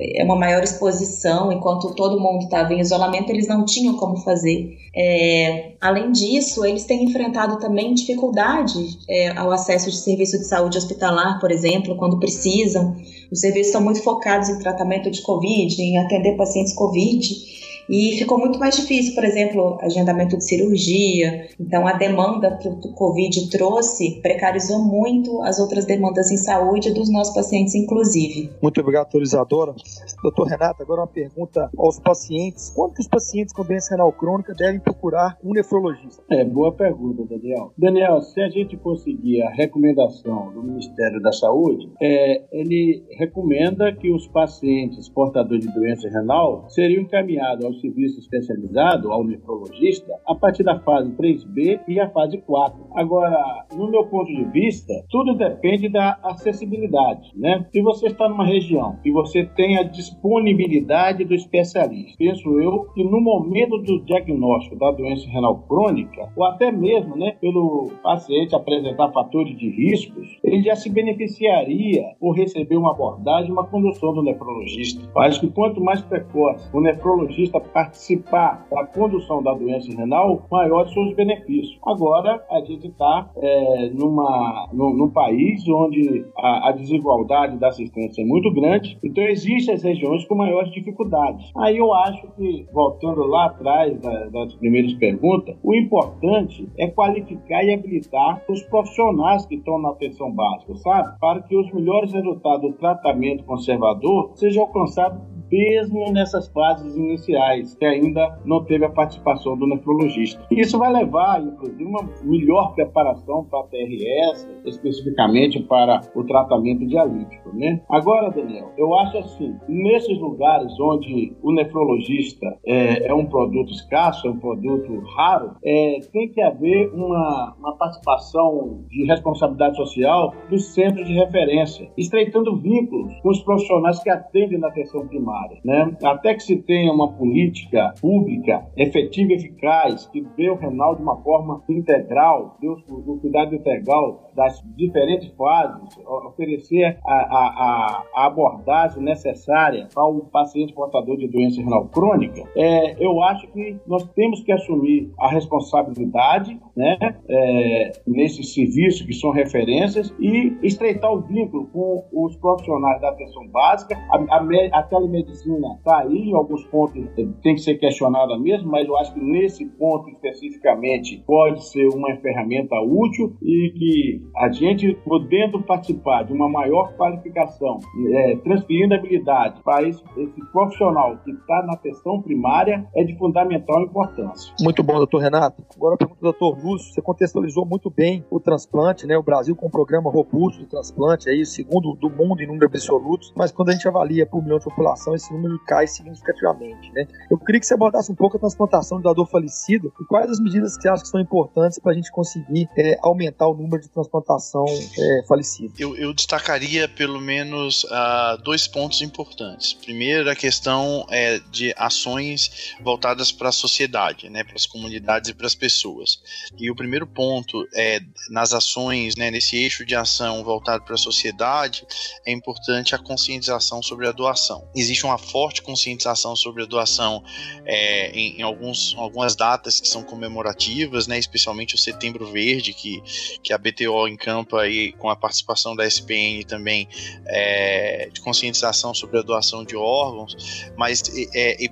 é uma maior exposição. Enquanto todo mundo estava em isolamento, eles não tinham como fazer. É, além disso, eles têm enfrentado também dificuldade é, ao acesso de serviço de saúde hospitalar, por exemplo, quando precisam. Os serviços estão muito focados em tratamento de Covid, em atender pacientes Covid. E ficou muito mais difícil, por exemplo, agendamento de cirurgia. Então, a demanda que o Covid trouxe precarizou muito as outras demandas em saúde dos nossos pacientes, inclusive. Muito obrigado, autorizadora. Doutor Renato, agora uma pergunta aos pacientes. Quando que os pacientes com doença renal crônica devem procurar um nefrologista? É, boa pergunta, Daniel. Daniel, se a gente conseguir a recomendação do Ministério da Saúde, é, ele recomenda que os pacientes portadores de doença renal seriam encaminhados serviço especializado, ao nefrologista, a partir da fase 3B e a fase 4. Agora, no meu ponto de vista, tudo depende da acessibilidade, né? Se você está numa região e você tem a disponibilidade do especialista, penso eu que no momento do diagnóstico da doença renal crônica, ou até mesmo, né, pelo paciente apresentar fatores de riscos, ele já se beneficiaria por receber uma abordagem, uma condução do nefrologista. Acho que quanto mais precoce o nefrologista participar da condução da doença renal, maiores são os benefícios. Agora, a gente está é, numa, num, num, país onde a, a, desigualdade da assistência é muito grande, então existem as regiões com maiores dificuldades. Aí eu acho que, voltando lá atrás da, das primeiras perguntas, o importante é qualificar e habilitar os profissionais que estão na atenção básica, sabe? Para que os melhores resultados do tratamento conservador sejam alcançados mesmo nessas fases iniciais, que ainda não teve a participação do nefrologista. Isso vai levar, inclusive, uma melhor preparação para a TRS, especificamente para o tratamento dialítico, né? Agora, Daniel, eu acho assim, nesses lugares onde o nefrologista é, é um produto escasso, é um produto raro, é, tem que haver uma, uma participação de responsabilidade social dos centros de referência, estreitando vínculos com os profissionais que atendem na atenção primária Né? Até que se tenha uma política pública efetiva e eficaz que dê o renal de uma forma integral, dê o cuidado integral das diferentes fases, oferecer a, a, a abordagem necessária para o paciente portador de doença renal crônica, é, eu acho que nós temos que assumir a responsabilidade né, é, nesses serviços que são referências e estreitar o vínculo com os profissionais da atenção básica, a, a, a telemedicina medicina está aí, alguns pontos tem que ser questionada mesmo, mas eu acho que nesse ponto especificamente pode ser uma ferramenta útil e que a gente, podendo participar de uma maior qualificação, é, transferindo habilidade para esse, esse profissional que está na atenção primária, é de fundamental importância. Muito bom, doutor Renato. Agora a pergunta do doutor Lúcio, você contextualizou muito bem o transplante, né? O Brasil com um programa robusto de transplante, aí, segundo do mundo em números absolutos, mas quando a gente avalia por milhão de população, esse número cai significativamente. Né? Eu queria que você abordasse um pouco a transplantação do doador falecido e quais as medidas que você acha que são importantes para a gente conseguir é, aumentar o número de transplantação é, falecido. Eu, eu, destacaria pelo menos uh, dois pontos importantes. Primeiro, a questão é, de ações voltadas para a sociedade, né, para as comunidades e para as pessoas. E o primeiro ponto é nas ações, né, nesse eixo de ação voltado para a sociedade, é importante a conscientização sobre a doação. Existe uma forte conscientização sobre a doação é, em, em, alguns, algumas datas que são comemorativas, né, especialmente o Setembro Verde, que, que a BTO encampa aí com a participação da SPN também é, de conscientização sobre a doação de órgãos, mas é,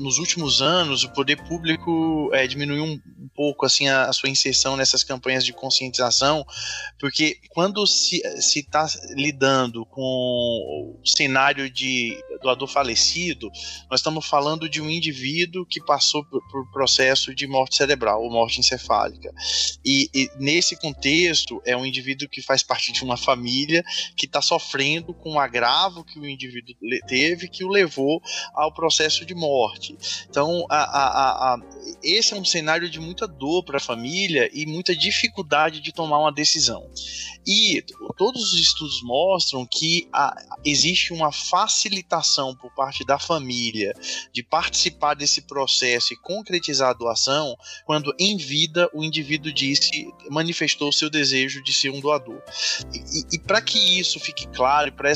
nos últimos anos o poder público é, diminuiu um, pouco assim a, a sua inserção nessas campanhas de conscientização, porque quando se está lidando com o cenário de doador falecido, nós estamos falando de um indivíduo que passou por, por processo de morte cerebral ou morte encefálica. E, e, nesse contexto, é um indivíduo que faz parte de uma família que está sofrendo com o agravo que o indivíduo teve, que o levou ao processo de morte. Então, a, a, a, esse é um cenário de muita dor para a família e muita dificuldade de tomar uma decisão. E todos os estudos mostram que existe uma facilitação por parte da família de participar desse processo e concretizar a doação quando em vida o indivíduo disse, manifestou seu desejo de ser um doador. E, e para que isso fique claro, para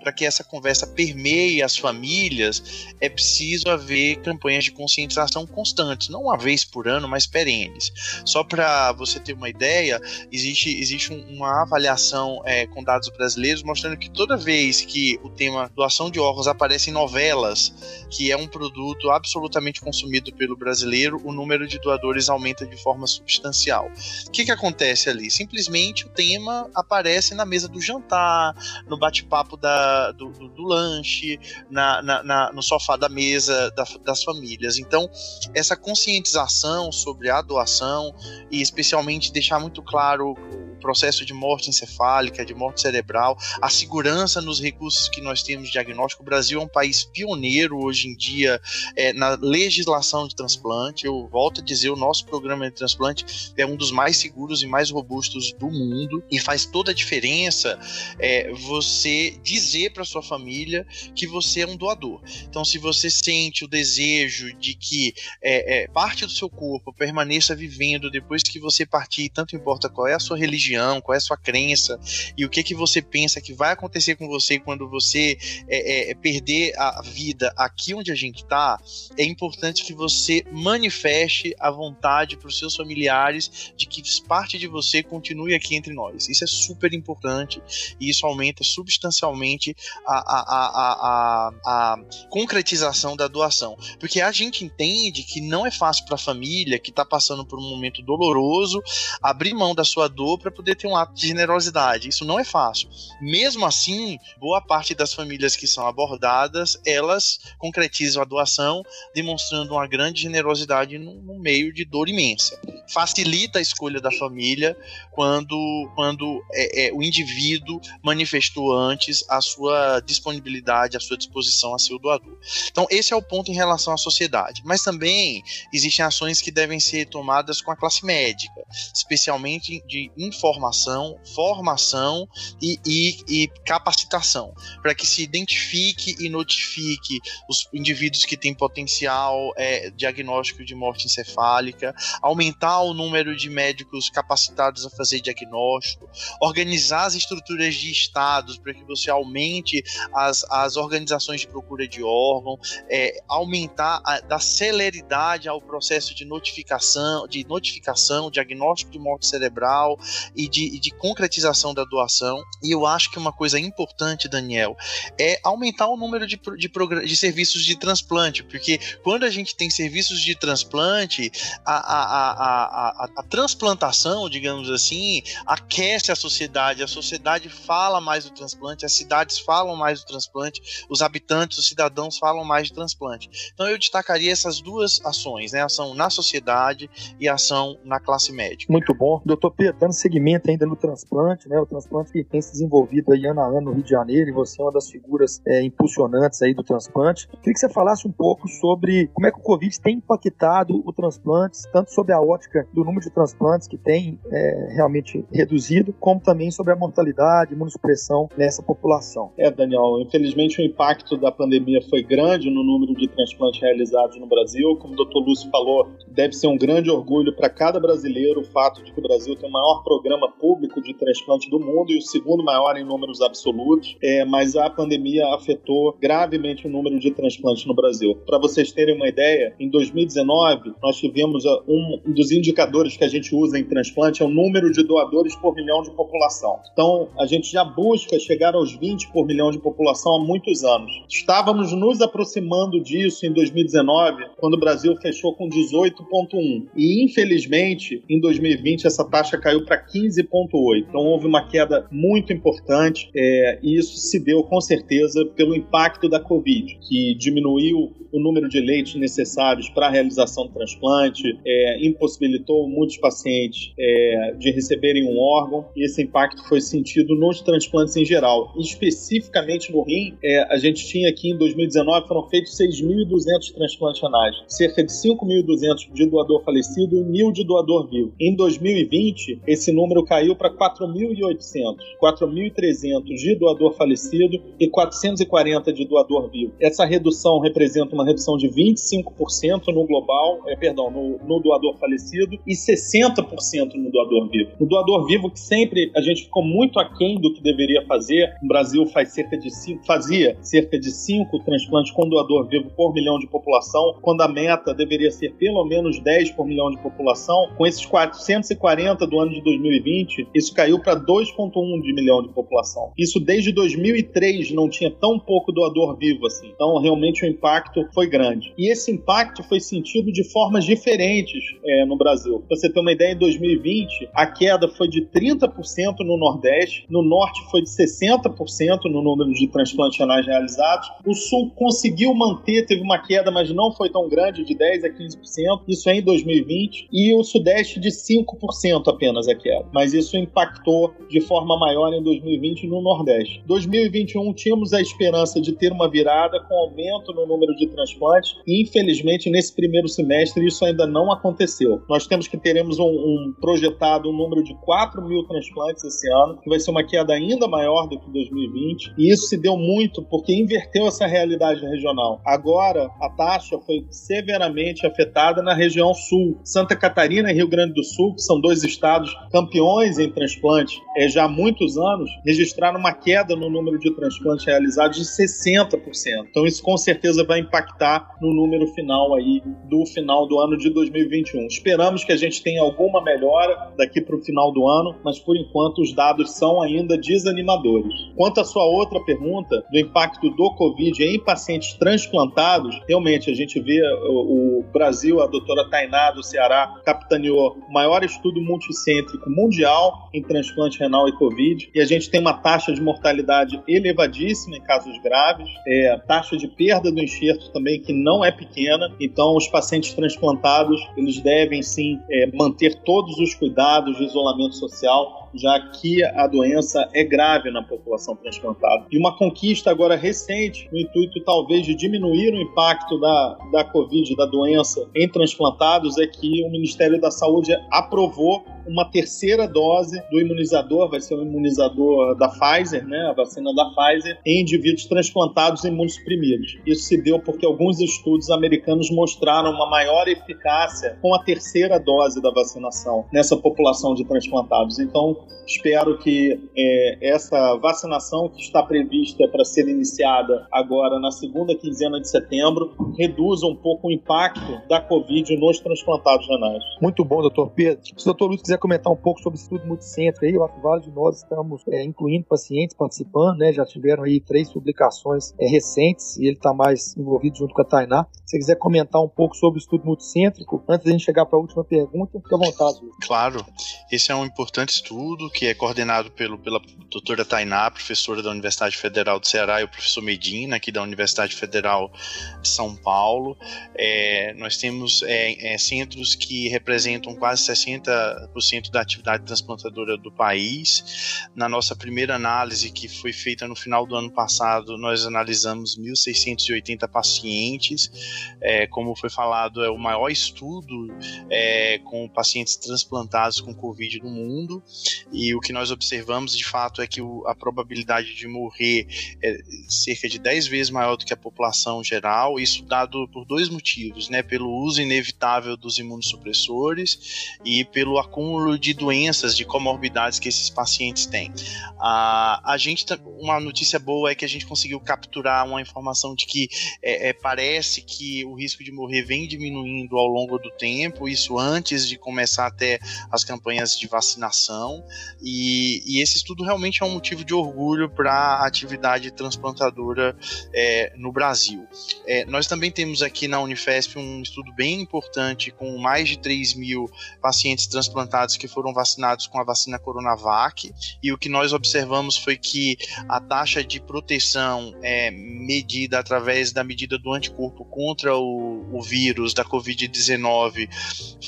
para que essa conversa permeie as famílias, é preciso haver campanhas de conscientização constantes, não uma vez por ano, mas perenes. Só para você ter uma ideia, existe existe uma avaliação é, com dados brasileiros mostrando que toda vez que o tema doação de órgãos aparece em novelas, que é um produto absolutamente consumido pelo brasileiro, o número de doadores aumenta de forma substancial. O que, que acontece ali? Simplesmente o tema aparece na mesa do jantar, no bate-papo do, do, do, lanche, na, na, na, no sofá da mesa da, das famílias. Então, essa conscientização sobre a doação e especialmente deixar muito claro processo de morte encefálica, de morte cerebral, a segurança nos recursos que nós temos de diagnóstico. O Brasil é um país pioneiro hoje em dia é, na legislação de transplante. Eu volto a dizer, o nosso programa de transplante é um dos mais seguros e mais robustos do mundo e faz toda a diferença é, você dizer para sua família que você é um doador. Então, se você sente o desejo de que é, é parte do seu corpo permaneça vivendo depois que você partir, tanto importa qual é a sua religião qual é a sua crença e o que que você pensa que vai acontecer com você quando você é, é, é perder a vida aqui onde a gente está, é importante que você manifeste a vontade para os seus familiares de que parte de você continue aqui entre nós. Isso é super importante e isso aumenta substancialmente a, a, a, a, a concretização da doação. Porque a gente entende que não é fácil para a família que está passando por um momento doloroso abrir mão da sua dor para poder ter um ato de generosidade. Isso não é fácil. Mesmo assim, boa parte das famílias que são abordadas, elas concretizam a doação, demonstrando uma grande generosidade no, meio de dor imensa. Facilita a escolha da família quando, quando é, é, o indivíduo manifestou antes a sua disponibilidade, a sua disposição a ser o doador. Então, esse é o ponto em relação à sociedade. Mas também existem ações que devem ser tomadas com a classe médica, especialmente de informação informação, formação e, e, e capacitação, para que se identifique e notifique os indivíduos que têm potencial é, diagnóstico de morte encefálica, aumentar o número de médicos capacitados a fazer diagnóstico, organizar as estruturas de estados para que você aumente as, as organizações de procura de órgão, é, aumentar a da celeridade ao processo de notificação, de notificação, diagnóstico de morte cerebral e de, de concretização da doação. E eu acho que uma coisa importante, Daniel, é aumentar o número de, de, de serviços de transplante, porque quando a gente tem serviços de transplante, a, a, a, a, a transplantação, digamos assim, aquece a sociedade, a sociedade fala mais do transplante, as cidades falam mais do transplante, os habitantes, os cidadãos falam mais de transplante. Então eu destacaria essas duas ações, né? Ação na sociedade e ação na classe médica. Muito bom. Doutor Pedro, dando seguimento ainda no transplante, né? O transplante que tem se desenvolvido aí ano a ano no Rio de Janeiro e você é uma das figuras é, impulsionantes aí do transplante. Queria que você falasse um pouco sobre como é que o Covid tem impactado o transplante, tanto sobre a ótica do número de transplantes que tem é, realmente reduzido, como também sobre a mortalidade, imunossupressão nessa população. É, Daniel, infelizmente o impacto da pandemia foi grande no número de transplantes realizados no Brasil. Como o Dr. Lúcio falou, deve ser um grande orgulho para cada brasileiro o fato de que o Brasil tem o maior programa público de transplante do mundo e o segundo maior em números absolutos, é, mas a pandemia afetou gravemente o número de transplantes no Brasil. Para vocês terem uma ideia, em 2019 nós tivemos uh, um dos indicadores que a gente usa em transplante é o número de doadores por milhão de população. Então a gente já busca chegar aos 20 por milhão de população há muitos anos. Estávamos nos aproximando disso em 2019, quando o Brasil fechou com 18,1. E infelizmente, em 2020 essa taxa caiu para 15,8. Então houve uma queda muito importante é, e isso se deu com certeza pelo impacto da Covid, que diminuiu o número de leitos necessários para a realização do transplante, é, impossibilitou muitos pacientes é, de receberem um órgão e esse impacto foi sentido nos transplantes em geral. Especificamente no rim, é, a gente tinha aqui em 2019 foram feitos 6.200 transplantes renais, cerca de 5.200 de doador falecido e 1.000 de doador vivo. Em 2020, esse número caiu para 4.800, 4.300 de doador falecido e 440 de doador vivo. Essa redução representa uma redução de 25% no global, é, perdão, no, no doador falecido e 60% no doador vivo. No doador vivo, que sempre a gente ficou muito aquém do que deveria fazer, o Brasil faz cerca de cinco, fazia cerca de 5 transplantes com doador vivo por milhão de população, quando a meta deveria ser pelo menos 10 por milhão de população. Com esses 440 do ano de 2020, isso caiu para 2,1 de milhão de população. Isso desde 2003 não tinha tão pouco doador vivo assim. Então, realmente o impacto foi grande. E esse impacto foi sentido de formas diferentes é, no Brasil. Pra você ter uma ideia, em 2020, a queda foi de 30% no Nordeste, no Norte foi de 60% no número de transplantes renais realizados. O Sul conseguiu manter, teve uma queda, mas não foi tão grande, de 10% a 15%. Isso é em 2020. E o Sudeste de 5% apenas a queda. Mas isso impactou de forma maior em 2020 no Nordeste. 2021 tínhamos a esperança de ter uma virada com aumento no número de transplantes e infelizmente nesse primeiro semestre isso ainda não aconteceu. Nós temos que teremos um, um projetado um número de 4 mil transplantes esse ano, que vai ser uma queda ainda maior do que 2020 e isso se deu muito porque inverteu essa realidade regional. Agora a taxa foi severamente afetada na região sul, Santa Catarina e Rio Grande do Sul, que são dois estados campeões em transplantes é, já há muitos anos, registraram uma queda no número de transplantes realizados de 60%. Então isso com certeza vai impactar no número final aí do final do ano de 2021. Esperamos que a gente tenha alguma melhora daqui para o final do ano, mas por enquanto os dados são ainda desanimadores. Quanto à sua outra pergunta do impacto do Covid em pacientes transplantados, realmente a gente vê o, Brasil, a doutora Tainá do Ceará capitaneou o maior estudo multicêntrico mundial em transplante renal e Covid, e a gente tem uma taxa de mortalidade elevadíssima em casos graves, é, taxa de perda do enxerto também que não é pequena, então os pacientes transplantados eles devem sim é, manter todos os cuidados de isolamento social já que a doença é grave na população transplantada. E uma conquista agora recente, no intuito talvez de diminuir o impacto da, da Covid, da doença em transplantados, é que o Ministério da Saúde aprovou uma terceira dose do imunizador, vai ser o imunizador da Pfizer, né, a vacina da Pfizer, em indivíduos transplantados e imunossuprimidos. Isso se deu porque alguns estudos americanos mostraram uma maior eficácia com a terceira dose da vacinação nessa população de transplantados. Então, espero que é, essa vacinação que está prevista para ser iniciada agora na segunda quinzena de setembro reduza um pouco o impacto da Covid nos transplantados renais. Muito bom, doutor Pedro. Se o doutor Luiz quiser comentar um pouco sobre o estudo multicêntrico aí, eu acho que vários de nós estamos é, incluindo pacientes participando, né? Já tiveram aí três publicações é, recentes e ele está mais envolvido junto com a Tainá. Se você quiser comentar um pouco sobre o estudo multicêntrico, antes da gente chegar para a última pergunta, fique à vontade. Luiz. Claro, esse é um importante estudo que é coordenado pelo, pela doutora Tainá, professora da Universidade Federal do Ceará, e o professor Medina, aqui da Universidade Federal de São Paulo. É, nós temos é, é, centros que representam quase 60% da atividade transplantadora do país. Na nossa primeira análise, que foi feita no final do ano passado, nós analisamos 1.680 pacientes. É, como foi falado, é o maior estudo é, com pacientes transplantados com Covid no mundo. E o que nós observamos de fato é que o, a probabilidade de morrer é cerca de 10 vezes maior do que a população geral, isso dado por dois motivos, né? Pelo uso inevitável dos imunossupressores e pelo acúmulo de doenças, de comorbidades que esses pacientes têm. A, gente, uma notícia boa é que a gente conseguiu capturar uma informação de que é, é, parece que o risco de morrer vem diminuindo ao longo do tempo, isso antes de começar até as campanhas de vacinação, e, e esse estudo realmente é um motivo de orgulho para a atividade transplantadora é, no Brasil. É, nós também temos aqui na Unifesp um estudo bem importante com mais de 3 mil pacientes transplantados que foram vacinados com a vacina Coronavac, e o que nós observamos foi que a taxa de proteção é medida através da medida do anticorpo contra o, o vírus da Covid-19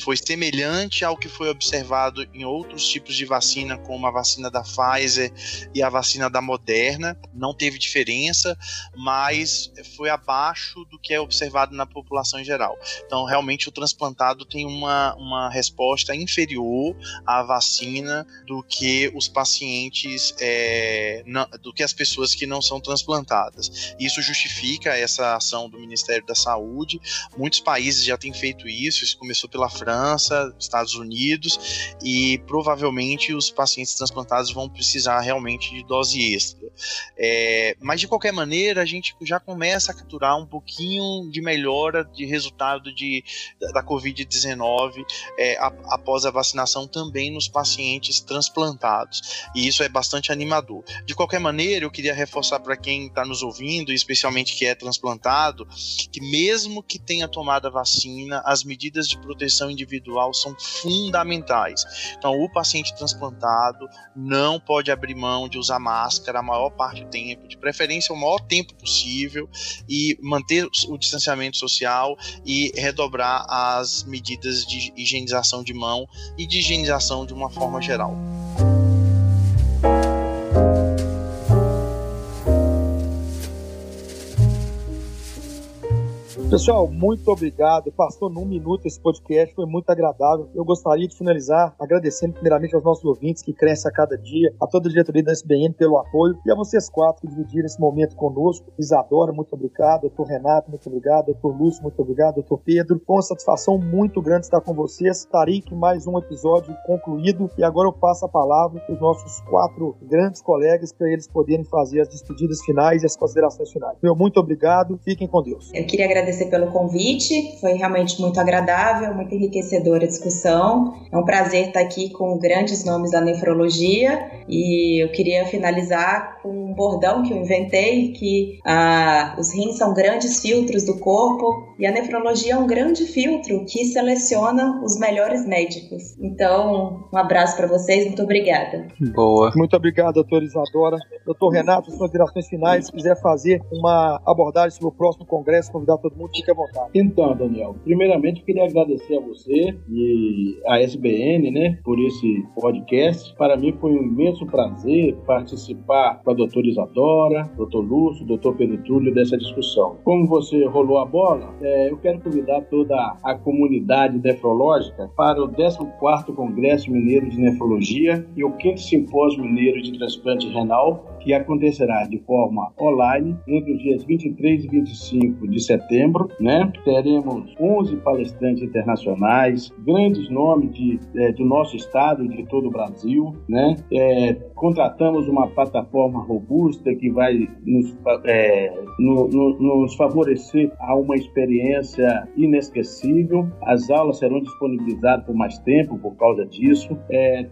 foi semelhante ao que foi observado em outros tipos de vacina, como a vacina da Pfizer e a vacina da Moderna. Não teve diferença, mas foi abaixo do que é observado na população em geral. Então, realmente, o transplantado tem uma, uma resposta inferior à vacina do que os pacientes, é, do que as pessoas que não são transplantadas. Isso justifica essa ação do Ministério da Saúde. Muitos países já têm feito isso, isso começou pela França, Estados Unidos, e provavelmente pacientes transplantados vão precisar realmente de dose extra. É, mas de qualquer maneira, a gente já começa a capturar um pouquinho de melhora de resultado de, da Covid-19 é, após a vacinação também nos pacientes transplantados. E isso é bastante animador. De qualquer maneira, eu queria reforçar para quem está nos ouvindo, especialmente que é transplantado, que mesmo que tenha tomado a vacina, as medidas de proteção individual são fundamentais. Então, o paciente transplantado não pode abrir mão de usar máscara a maior parte do tempo, de preferência o maior tempo possível, e manter o distanciamento social e redobrar as medidas de higienização de mão e de higienização de uma forma geral. Pessoal, muito obrigado. Passou num minuto esse podcast, foi muito agradável. Eu gostaria de finalizar agradecendo primeiramente aos nossos ouvintes que crescem a cada dia, a toda a diretoria da SBN pelo apoio e a vocês quatro que dividiram esse momento conosco. Isadora, muito obrigado. Doutor Renato, muito obrigado. Doutor Lúcio, muito obrigado. Doutor Pedro, com uma satisfação muito grande estar com vocês. Tarik, mais um episódio concluído e agora eu passo a palavra para os nossos quatro grandes colegas para eles poderem fazer as despedidas finais e as considerações finais. Meu muito obrigado. Fiquem com Deus. Eu queria agradecer agradecer pelo convite, foi realmente muito agradável, muito enriquecedora a discussão. É um prazer estar aqui com grandes nomes da nefrologia e eu queria finalizar com um bordão que eu inventei, que ah, os rins são grandes filtros do corpo e a nefrologia é um grande filtro que seleciona os melhores médicos. Então, um abraço para vocês, muito obrigada. Boa. Muito obrigado, doutora Isadora. Doutor Renato, suas considerações finais, se quiser fazer uma abordagem sobre o próximo congresso, convidar todo mundo fique à vontade. Então, Daniel, primeiramente queria agradecer a você e a SBN, né, por esse podcast. Para mim foi um imenso prazer participar com a doutora Isadora, doutor Lúcio, doutor Pedro Túlio dessa discussão. Como você rolou a bola, é, eu quero convidar toda a comunidade nefrológica para o 14º Congresso Mineiro de Nefrologia e o 5 Simpósio Mineiro de Transplante Renal, que acontecerá de forma online entre os dias 23 e 25 de setembro. Né? Teremos 11 palestrantes internacionais, grandes nomes de, é, do nosso estado e de todo o Brasil. Né? É, contratamos uma plataforma robusta que vai nos, é, no, no, nos favorecer a uma experiência inesquecível. As aulas serão disponibilizadas por mais tempo por causa disso.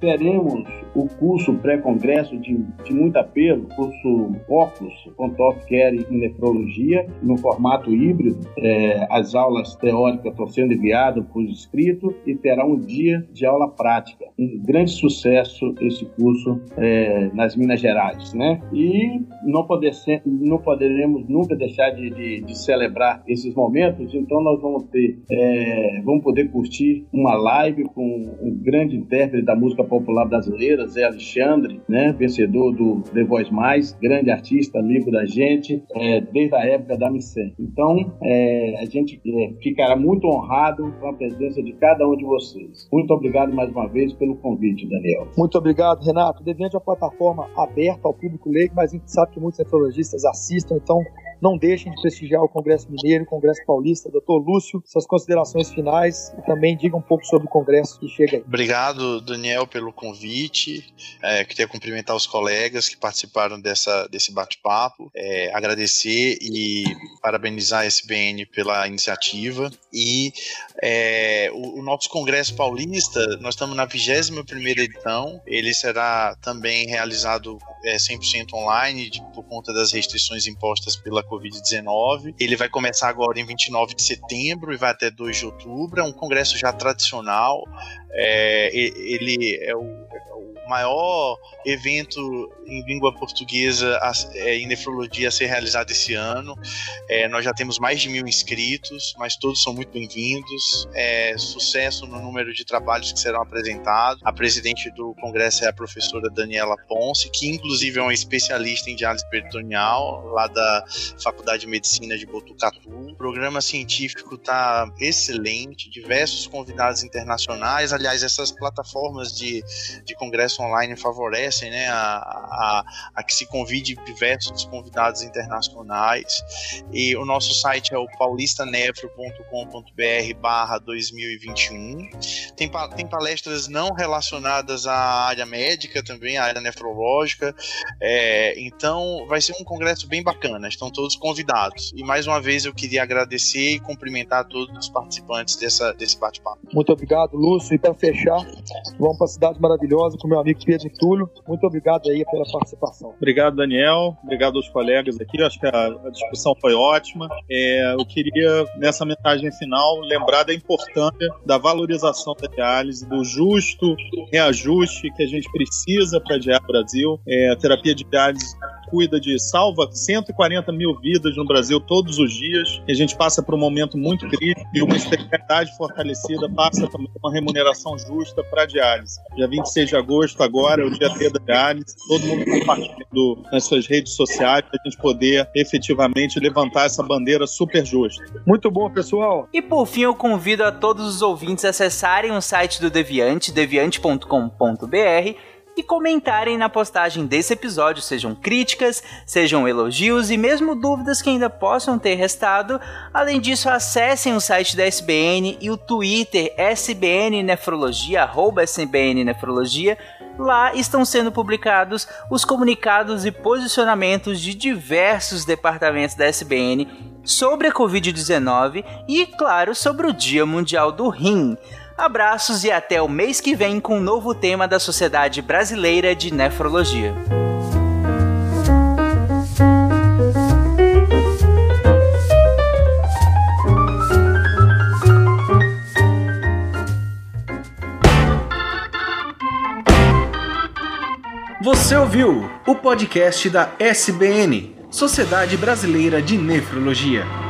Teremos o curso pré-congresso de, de muito apelo, curso Opus, com Top Care em Nefrologia, no formato híbrido. É, as aulas teóricas estão sendo enviadas por escrito e terá um dia de aula prática. Um grande sucesso esse curso. É, nas Minas Gerais, né? E não, poder ser, não poderemos nunca deixar de, de, de, celebrar esses momentos, então nós vamos ter, é, vamos poder curtir uma live com um grande intérprete da música popular brasileira, Zé Alexandre, né? Vencedor do The Voice Mais, grande artista, amigo da gente, é, desde a época da Missem. Então, é, a gente é, ficará muito honrado com a presença de cada um de vocês. Muito obrigado mais uma vez pelo convite, Daniel. Muito obrigado, Renato. Devendo a plataforma aberta ao público leigo, mas a gente sabe que muitos nefrologistas assistem, então não deixem de prestigiar o Congresso Mineiro, o Congresso Paulista. Doutor Lúcio, suas considerações finais e também diga um pouco sobre o Congresso que chega aí. Obrigado, Daniel, pelo convite. É, queria cumprimentar os colegas que participaram dessa, desse bate-papo, é, agradecer e parabenizar a SBN pela iniciativa. E é, o, o, nosso Congresso Paulista, nós estamos na 21 edição, ele será também realizado é, 100% online de, por conta das restrições impostas pela Covid-19. Ele vai começar agora em 29 de setembro e vai até 2 de outubro. É um congresso já tradicional. É, ele é o, maior evento em língua portuguesa é, em nefrologia a ser realizado esse ano. É, nós já temos mais de mil inscritos, mas todos são muito bem-vindos. É, sucesso no número de trabalhos que serão apresentados. A presidente do congresso é a professora Daniela Ponce, que inclusive é uma especialista em diálise peritoneal, lá da Faculdade de Medicina de Botucatu. O programa científico está excelente, diversos convidados internacionais. Aliás, essas plataformas de, de congresso online favorecem né, a, a, a, que se convide diversos convidados internacionais. E o nosso site é o paulistanefro.com.br barra 2021. Tem, tem palestras não relacionadas à área médica também, à área nefrológica. É, então vai ser um congresso bem bacana, estão todos convidados. E mais uma vez eu queria agradecer e cumprimentar todos os participantes dessa, desse bate-papo. Muito obrigado, Lúcio. E para fechar, vamos para a cidade maravilhosa com meu amigo amigo Pedro Túlio. Muito obrigado aí pela participação. Obrigado, Daniel. Obrigado aos colegas aqui. Acho que a, discussão foi ótima. É, eu queria, nessa mensagem final, lembrar da importância da valorização da diálise, do justo reajuste que a gente precisa para a Diálise Brasil. É, a terapia de diálise cuida de salva 140 mil vidas no Brasil todos os dias. E a gente passa por um momento muito crítico e uma especialidade fortalecida passa também uma remuneração justa para a diálise. Dia 26 de agosto, agora, é o dia D da diálise. Todo mundo compartilhando nas suas redes sociais para a gente poder efetivamente levantar essa bandeira super justa. Muito bom, pessoal. E por fim, eu convido a todos os ouvintes a acessarem o site do Deviante, deviante.com.br e comentarem na postagem desse episódio, sejam críticas, sejam elogios e mesmo dúvidas que ainda possam ter restado. Além disso, acessem o site da SBN e o Twitter SBN Nefrologia, arroba SBN Nefrologia. Lá estão sendo publicados os comunicados e posicionamentos de diversos departamentos da SBN sobre a Covid-19 e, claro, sobre o Dia Mundial do Rim. Abraços e até o mês que vem com um novo tema da Sociedade Brasileira de Nefrologia. Você ouviu o podcast da SBN, Sociedade Brasileira de Nefrologia.